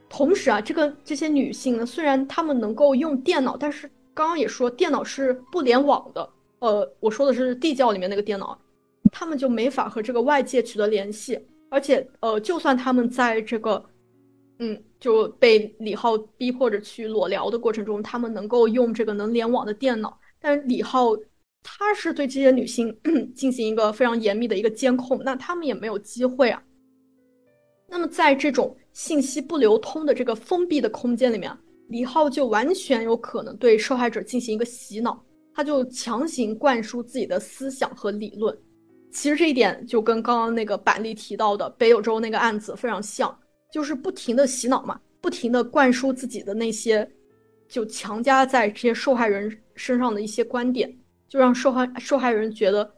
同时啊，这个这些女性呢，虽然她们能够用电脑，但是刚刚也说电脑是不联网的，呃，我说的是地窖里面那个电脑，他们就没法和这个外界取得联系，而且呃，就算他们在这个，嗯，就被李浩逼迫着去裸聊的过程中，他们能够用这个能联网的电脑，但是李浩他是对这些女性 进行一个非常严密的一个监控，那他们也没有机会啊。那么在这种信息不流通的这个封闭的空间里面。李浩就完全有可能对受害者进行一个洗脑，他就强行灌输自己的思想和理论。其实这一点就跟刚刚那个板栗提到的北九州那个案子非常像，就是不停的洗脑嘛，不停的灌输自己的那些，就强加在这些受害人身上的一些观点，就让受害受害人觉得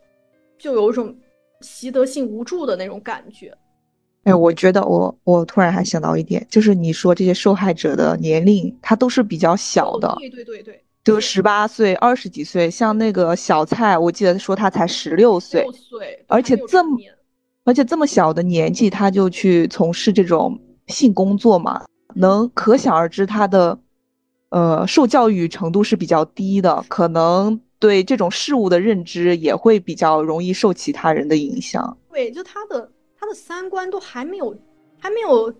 就有一种习得性无助的那种感觉。哎，我觉得我我突然还想到一点，就是你说这些受害者的年龄，他都是比较小的，对对对对，就十八岁、二十几岁。像那个小蔡，我记得说他才十六岁，六岁，而且这么，而且这么小的年纪他就去从事这种性工作嘛，能可想而知他的，呃，受教育程度是比较低的，可能对这种事物的认知也会比较容易受其他人的影响。对，就他的。他的三观都还没有，还没有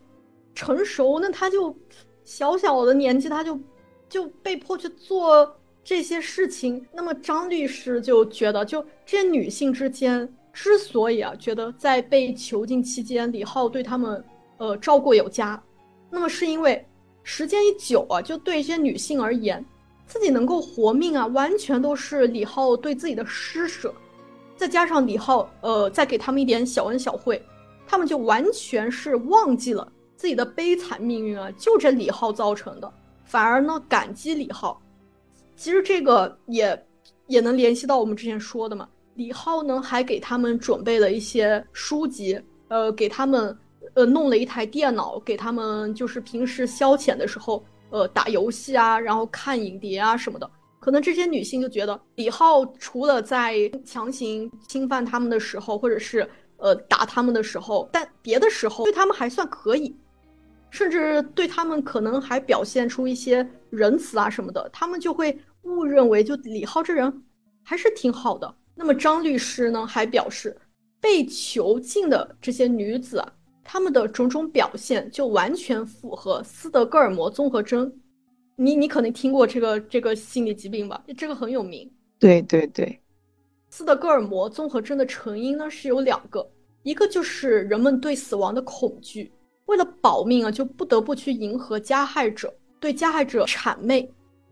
成熟，那他就小小的年纪，他就就被迫去做这些事情。那么张律师就觉得，就这些女性之间之所以啊觉得在被囚禁期间，李浩对他们呃照顾有加，那么是因为时间一久啊，就对这些女性而言，自己能够活命啊，完全都是李浩对自己的施舍，再加上李浩呃再给他们一点小恩小惠。他们就完全是忘记了自己的悲惨命运啊，就这李浩造成的，反而呢感激李浩。其实这个也也能联系到我们之前说的嘛，李浩呢还给他们准备了一些书籍，呃，给他们呃弄了一台电脑，给他们就是平时消遣的时候，呃打游戏啊，然后看影碟啊什么的。可能这些女性就觉得李浩除了在强行侵犯他们的时候，或者是呃打他们的时候，但别的时候对他们还算可以，甚至对他们可能还表现出一些仁慈啊什么的，他们就会误认为就李浩这人还是挺好的。那么张律师呢还表示，被囚禁的这些女子。他们的种种表现就完全符合斯德哥尔摩综合征，你你可能听过这个这个心理疾病吧？这个很有名。对对对，斯德哥尔摩综合征的成因呢是有两个，一个就是人们对死亡的恐惧，为了保命啊就不得不去迎合加害者，对加害者谄媚；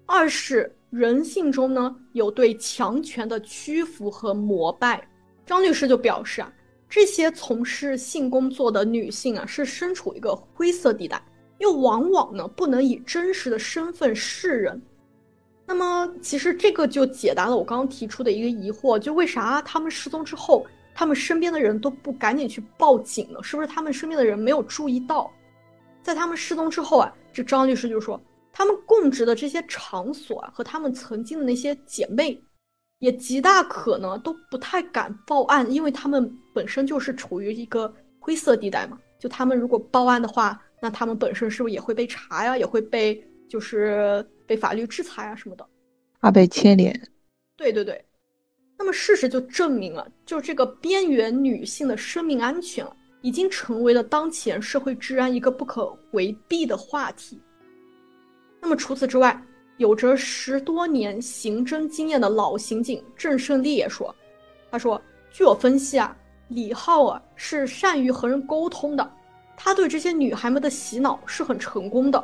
二是人性中呢有对强权的屈服和膜拜。张律师就表示啊。这些从事性工作的女性啊，是身处一个灰色地带，又往往呢不能以真实的身份示人。那么，其实这个就解答了我刚刚提出的一个疑惑，就为啥他们失踪之后，他们身边的人都不赶紧去报警呢？是不是他们身边的人没有注意到，在他们失踪之后啊，这张律师就说，他们供职的这些场所啊，和他们曾经的那些姐妹。也极大可能都不太敢报案，因为他们本身就是处于一个灰色地带嘛。就他们如果报案的话，那他们本身是不是也会被查呀？也会被就是被法律制裁啊什么的，怕被牵连。对对对。那么事实就证明了，就这个边缘女性的生命安全已经成为了当前社会治安一个不可回避的话题。那么除此之外，有着十多年刑侦经验的老刑警郑胜利也说：“他说，据我分析啊，李浩啊是善于和人沟通的，他对这些女孩们的洗脑是很成功的。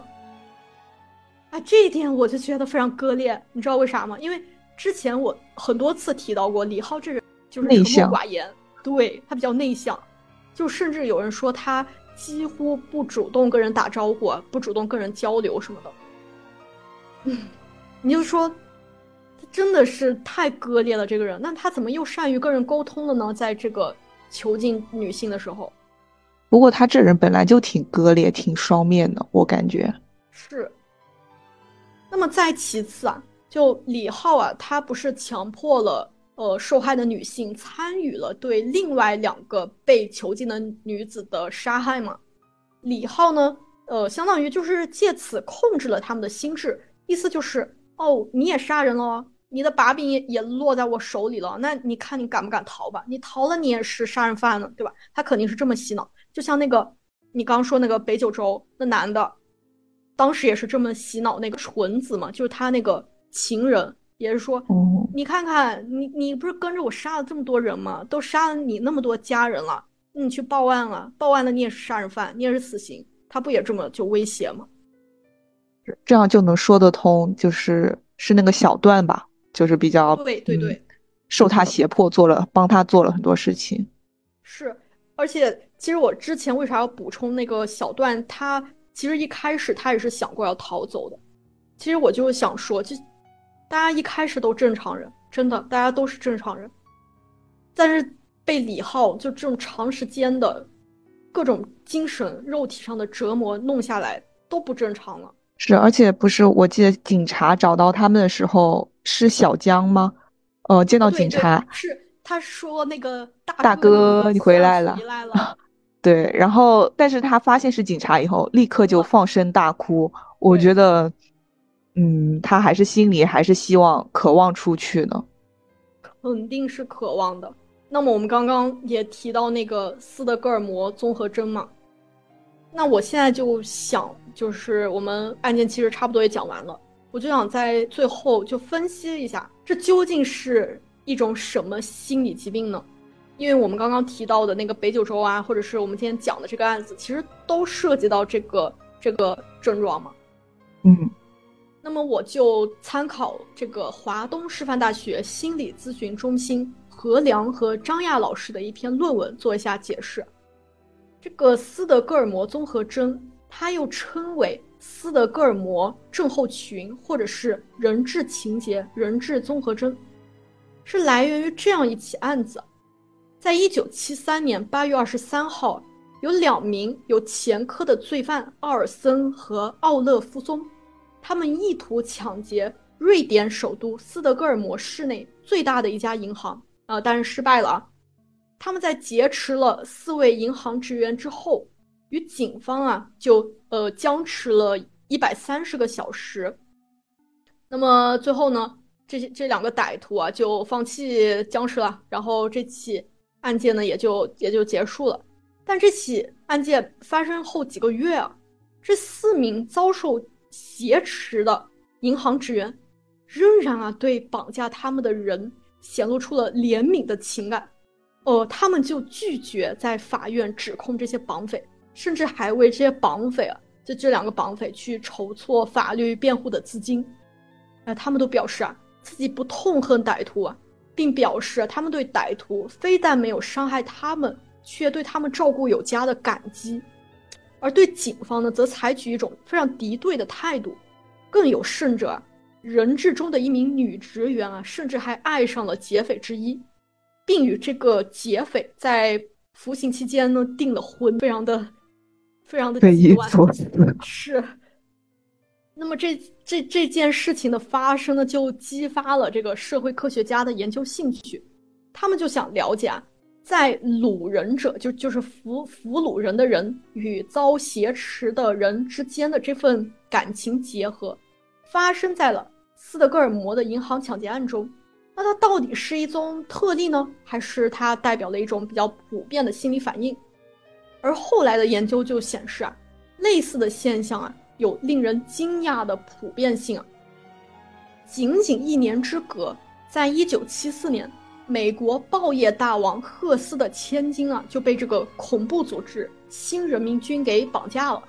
啊，这一点我就觉得非常割裂。你知道为啥吗？因为之前我很多次提到过，李浩这人就是沉默寡言，对他比较内向，就甚至有人说他几乎不主动跟人打招呼，不主动跟人交流什么的。”嗯，你就说，他真的是太割裂了。这个人，那他怎么又善于跟人沟通了呢？在这个囚禁女性的时候，不过他这人本来就挺割裂、挺双面的，我感觉是。那么再其次啊，就李浩啊，他不是强迫了呃受害的女性参与了对另外两个被囚禁的女子的杀害吗？李浩呢，呃，相当于就是借此控制了他们的心智。意思就是，哦，你也杀人了，你的把柄也也落在我手里了，那你看你敢不敢逃吧？你逃了，你也是杀人犯了，对吧？他肯定是这么洗脑，就像那个你刚说那个北九州那男的，当时也是这么洗脑那个纯子嘛，就是他那个情人，也是说，你看看你你不是跟着我杀了这么多人吗？都杀了你那么多家人了，你去报案了，报案了你也是杀人犯，你也是死刑，他不也这么就威胁吗？这样就能说得通，就是是那个小段吧，就是比较对对对，受他胁迫做了，帮他做了很多事情。是，而且其实我之前为啥要补充那个小段？他其实一开始他也是想过要逃走的。其实我就想说，就大家一开始都正常人，真的，大家都是正常人，但是被李浩就这种长时间的各种精神、肉体上的折磨弄下来，都不正常了。是，而且不是，我记得警察找到他们的时候是小江吗？呃，见到警察是他说那个大哥你回来了，回来了。对，然后但是他发现是警察以后，立刻就放声大哭。我觉得，嗯，他还是心里还是希望、渴望出去呢。肯定是渴望的。那么我们刚刚也提到那个斯德哥尔摩综合征嘛。那我现在就想，就是我们案件其实差不多也讲完了，我就想在最后就分析一下，这究竟是一种什么心理疾病呢？因为我们刚刚提到的那个北九州啊，或者是我们今天讲的这个案子，其实都涉及到这个这个症状嘛。嗯，那么我就参考这个华东师范大学心理咨询中心何良和张亚老师的一篇论文做一下解释。这个斯德哥尔摩综合征，它又称为斯德哥尔摩症候群，或者是人质情节人质综合征，是来源于这样一起案子。在一九七三年八月二十三号，有两名有前科的罪犯奥尔森和奥勒夫松，他们意图抢劫瑞典首都斯德哥尔摩市内最大的一家银行啊，但是失败了。他们在劫持了四位银行职员之后，与警方啊就呃僵持了一百三十个小时。那么最后呢，这些这两个歹徒啊就放弃僵持了，然后这起案件呢也就也就结束了。但这起案件发生后几个月啊，这四名遭受挟持的银行职员，仍然啊对绑架他们的人显露出了怜悯的情感。哦，他们就拒绝在法院指控这些绑匪，甚至还为这些绑匪啊，就这两个绑匪去筹措法律辩护的资金。哎，他们都表示啊，自己不痛恨歹徒啊，并表示他们对歹徒非但没有伤害他们。却对他们照顾有加的感激，而对警方呢，则采取一种非常敌对的态度。更有甚者，人质中的一名女职员啊，甚至还爱上了劫匪之一，并与这个劫匪在服刑期间呢订了婚，非常的非常的匪夷所思。是。那么这这这件事情的发生呢，就激发了这个社会科学家的研究兴趣，他们就想了解啊。在掳人者就就是俘俘虏人的人与遭挟持的人之间的这份感情结合，发生在了斯德哥尔摩的银行抢劫案中。那它到底是一宗特例呢，还是它代表了一种比较普遍的心理反应？而后来的研究就显示啊，类似的现象啊，有令人惊讶的普遍性啊。仅仅一年之隔，在一九七四年。美国报业大王赫斯的千金啊，就被这个恐怖组织新人民军给绑架了。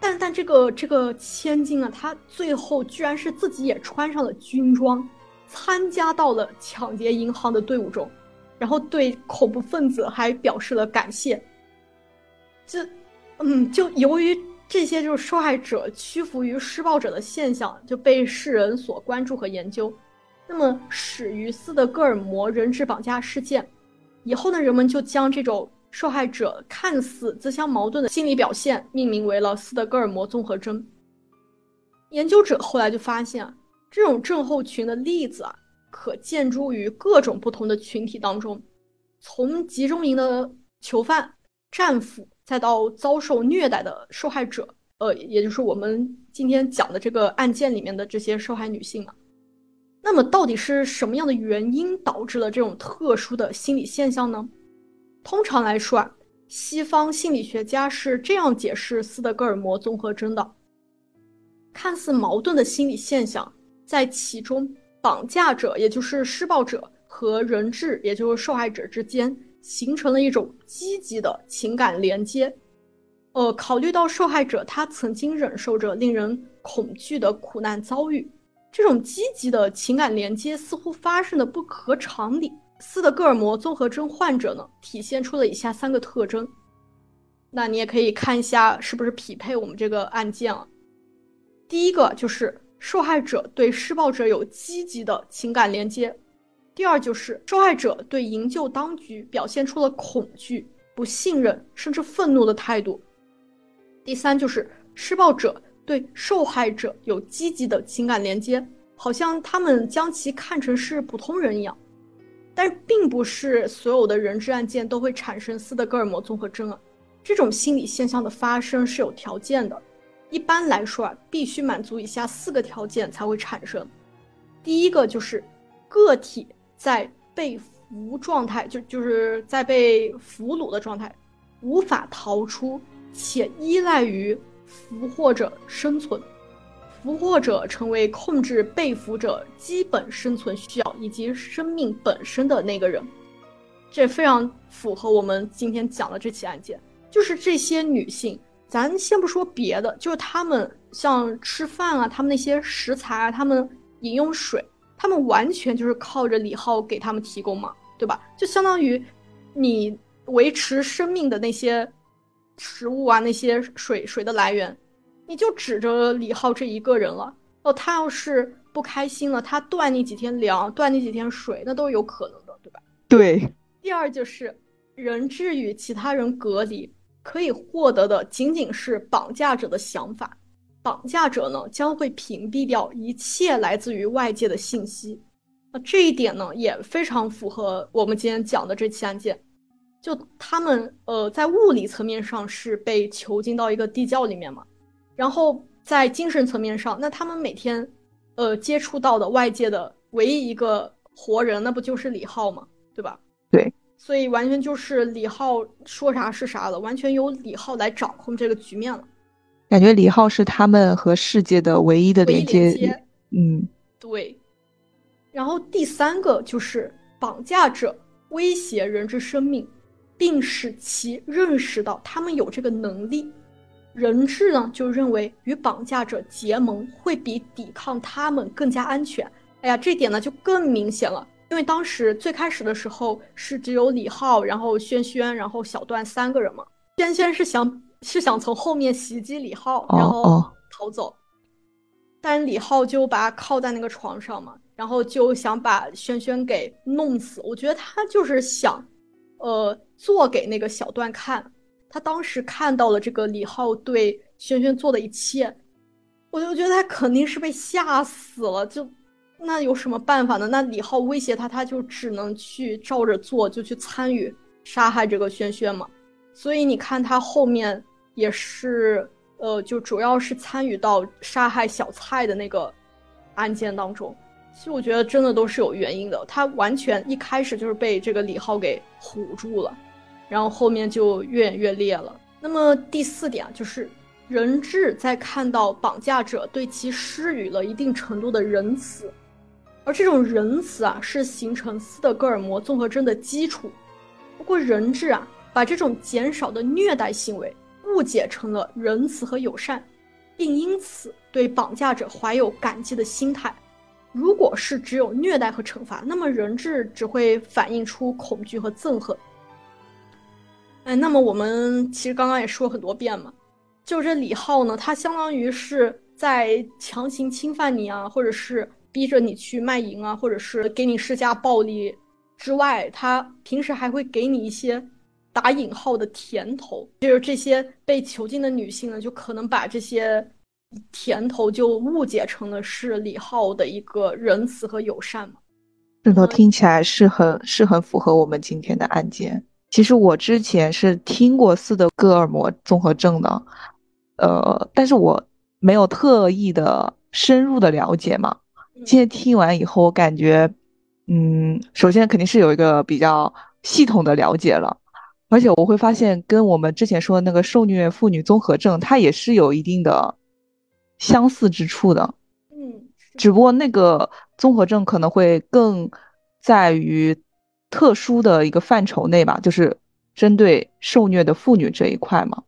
但但这个这个千金啊，他最后居然是自己也穿上了军装，参加到了抢劫银行的队伍中，然后对恐怖分子还表示了感谢。这，嗯，就由于这些就是受害者屈服于施暴者的现象，就被世人所关注和研究。那么，始于斯德哥尔摩人质绑架事件以后呢，人们就将这种受害者看似自相矛盾的心理表现命名为了斯德哥尔摩综合征。研究者后来就发现啊，这种症候群的例子啊，可见诸于各种不同的群体当中，从集中营的囚犯、战俘，再到遭受虐待的受害者，呃，也就是我们今天讲的这个案件里面的这些受害女性嘛。那么，到底是什么样的原因导致了这种特殊的心理现象呢？通常来说啊，西方心理学家是这样解释斯德哥尔摩综合征的：看似矛盾的心理现象，在其中，绑架者也就是施暴者和人质也就是受害者之间形成了一种积极的情感连接。呃，考虑到受害者他曾经忍受着令人恐惧的苦难遭遇。这种积极的情感连接似乎发生的不可常理。斯德哥尔摩综合征患者呢，体现出了以下三个特征。那你也可以看一下是不是匹配我们这个案件啊？第一个就是受害者对施暴者有积极的情感连接；第二就是受害者对营救当局表现出了恐惧、不信任甚至愤怒的态度；第三就是施暴者。对受害者有积极的情感连接，好像他们将其看成是普通人一样。但，并不是所有的人质案件都会产生斯德哥尔摩综合征啊。这种心理现象的发生是有条件的，一般来说啊，必须满足以下四个条件才会产生。第一个就是个体在被俘状态，就就是在被俘虏的状态，无法逃出，且依赖于。俘获者生存，俘获者成为控制被俘者基本生存需要以及生命本身的那个人，这非常符合我们今天讲的这起案件。就是这些女性，咱先不说别的，就是她们像吃饭啊，她们那些食材啊，她们饮用水，她们完全就是靠着李浩给他们提供嘛，对吧？就相当于你维持生命的那些。食物啊，那些水水的来源，你就指着李浩这一个人了哦。他要是不开心了，他断你几天粮，断你几天水，那都是有可能的，对吧？对。第二就是人质与其他人隔离，可以获得的仅仅是绑架者的想法，绑架者呢将会屏蔽掉一切来自于外界的信息。那这一点呢也非常符合我们今天讲的这起案件。就他们呃在物理层面上是被囚禁到一个地窖里面嘛，然后在精神层面上，那他们每天呃接触到的外界的唯一一个活人，那不就是李浩吗？对吧？对，所以完全就是李浩说啥是啥了，完全由李浩来掌控这个局面了。感觉李浩是他们和世界的唯一的连接。嗯，对。然后第三个就是绑架者威胁人之生命。并使其认识到他们有这个能力，人质呢就认为与绑架者结盟会比抵抗他们更加安全。哎呀，这点呢就更明显了，因为当时最开始的时候是只有李浩，然后轩轩，然后小段三个人嘛。轩轩是想是想从后面袭击李浩，然后逃走，但李浩就把他铐在那个床上嘛，然后就想把轩轩给弄死。我觉得他就是想。呃，做给那个小段看，他当时看到了这个李浩对轩轩做的一切，我就觉得他肯定是被吓死了。就那有什么办法呢？那李浩威胁他，他就只能去照着做，就去参与杀害这个轩轩嘛。所以你看他后面也是，呃，就主要是参与到杀害小蔡的那个案件当中。其实我觉得真的都是有原因的，他完全一开始就是被这个李浩给唬住了，然后后面就越演越烈了。那么第四点啊就是人质在看到绑架者对其施予了一定程度的仁慈，而这种仁慈啊是形成斯德哥尔摩综合征的基础。不过人质啊把这种减少的虐待行为误解成了仁慈和友善，并因此对绑架者怀有感激的心态。如果是只有虐待和惩罚，那么人质只会反映出恐惧和憎恨。哎，那么我们其实刚刚也说很多遍嘛，就这李浩呢，他相当于是在强行侵犯你啊，或者是逼着你去卖淫啊，或者是给你施加暴力之外，他平时还会给你一些打引号的甜头，就是这些被囚禁的女性呢，就可能把这些。甜头就误解成了是李浩的一个仁慈和友善嘛？这头听起来是很是很符合我们今天的案件。其实我之前是听过斯德哥尔摩综合症的，呃，但是我没有特意的深入的了解嘛。今天听完以后，我感觉，嗯，首先肯定是有一个比较系统的了解了，而且我会发现跟我们之前说的那个受虐妇女综合症，它也是有一定的。相似之处的，嗯，只不过那个综合症可能会更在于特殊的一个范畴内吧，就是针对受虐的妇女这一块嘛。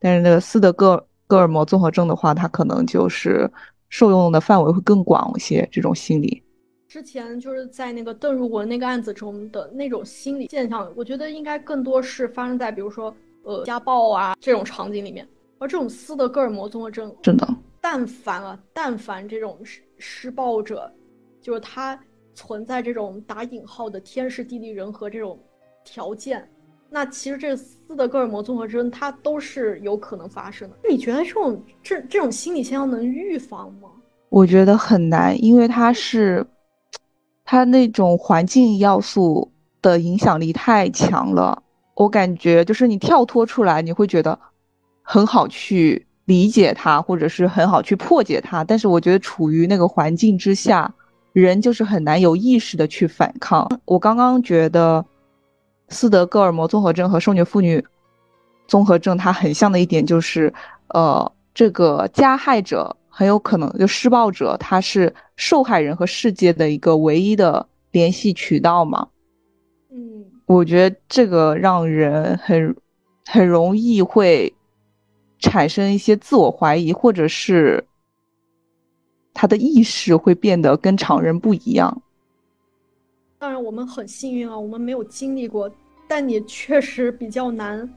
但是那个斯德哥哥尔摩综合症的话，它可能就是受用的范围会更广一些。这种心理，之前就是在那个邓如文那个案子中的那种心理现象，我觉得应该更多是发生在比如说呃家暴啊这种场景里面，而这种斯德哥尔摩综合症真的。但凡啊，但凡这种施施暴者，就是他存在这种打引号的天时地利人和这种条件，那其实这斯德哥尔摩综合征它都是有可能发生的。你觉得这种这这种心理现象能预防吗？我觉得很难，因为它是它那种环境要素的影响力太强了。我感觉就是你跳脱出来，你会觉得很好去。理解他，或者是很好去破解他，但是我觉得处于那个环境之下，人就是很难有意识的去反抗。我刚刚觉得斯德哥尔摩综合症和受虐妇女综合症它很像的一点就是，呃，这个加害者很有可能就施暴者，他是受害人和世界的一个唯一的联系渠道嘛。嗯，我觉得这个让人很很容易会。产生一些自我怀疑，或者是他的意识会变得跟常人不一样。当然，我们很幸运啊，我们没有经历过，但你确实比较难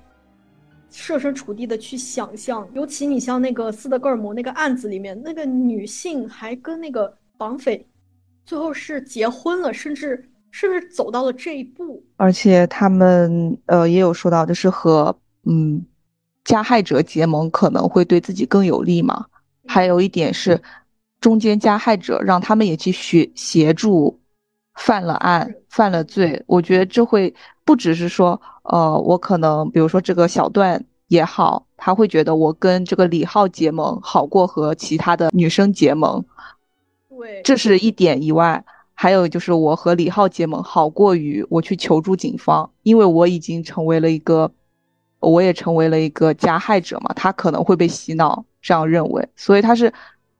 设身处地的去想象。尤其你像那个斯德哥尔摩那个案子里面，那个女性还跟那个绑匪最后是结婚了，甚至甚至走到了这一步。而且他们呃也有说到，就是和嗯。加害者结盟可能会对自己更有利嘛？还有一点是，中间加害者让他们也去协协助犯了案、犯了罪。我觉得这会不只是说，呃，我可能比如说这个小段也好，他会觉得我跟这个李浩结盟好过和其他的女生结盟。对，这是一点以外，还有就是我和李浩结盟好过于我去求助警方，因为我已经成为了一个，我也成为了一个加害者嘛，他可能会被洗脑这样认为，所以他是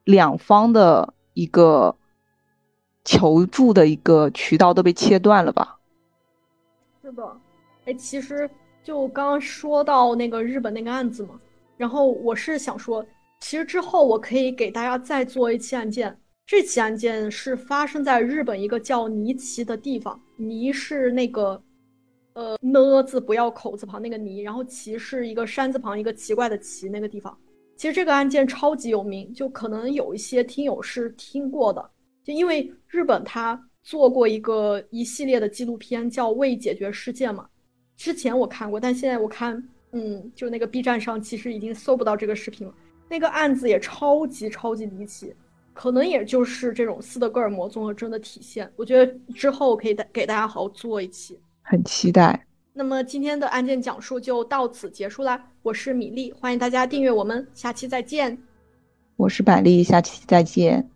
两方的一个求助的一个渠道都被切断了吧？是的，哎，其实就刚刚说到那个日本那个案子嘛，然后我是想说，其实之后我可以给大家再做一期案件。这起案件是发生在日本一个叫尼奇的地方，尼是那个，呃呢字不要口字旁那个尼，然后奇是一个山字旁一个奇怪的奇那个地方。其实这个案件超级有名，就可能有一些听友是听过的，就因为日本他做过一个一系列的纪录片叫《未解决事件》嘛。之前我看过，但现在我看，嗯，就那个 B 站上其实已经搜不到这个视频了。那个案子也超级超级离奇。可能也就是这种斯德哥尔摩综合征的体现。我觉得之后可以给给大家好好做一期，很期待。那么今天的案件讲述就到此结束啦。我是米粒，欢迎大家订阅我们，下期再见。我是百丽，下期再见。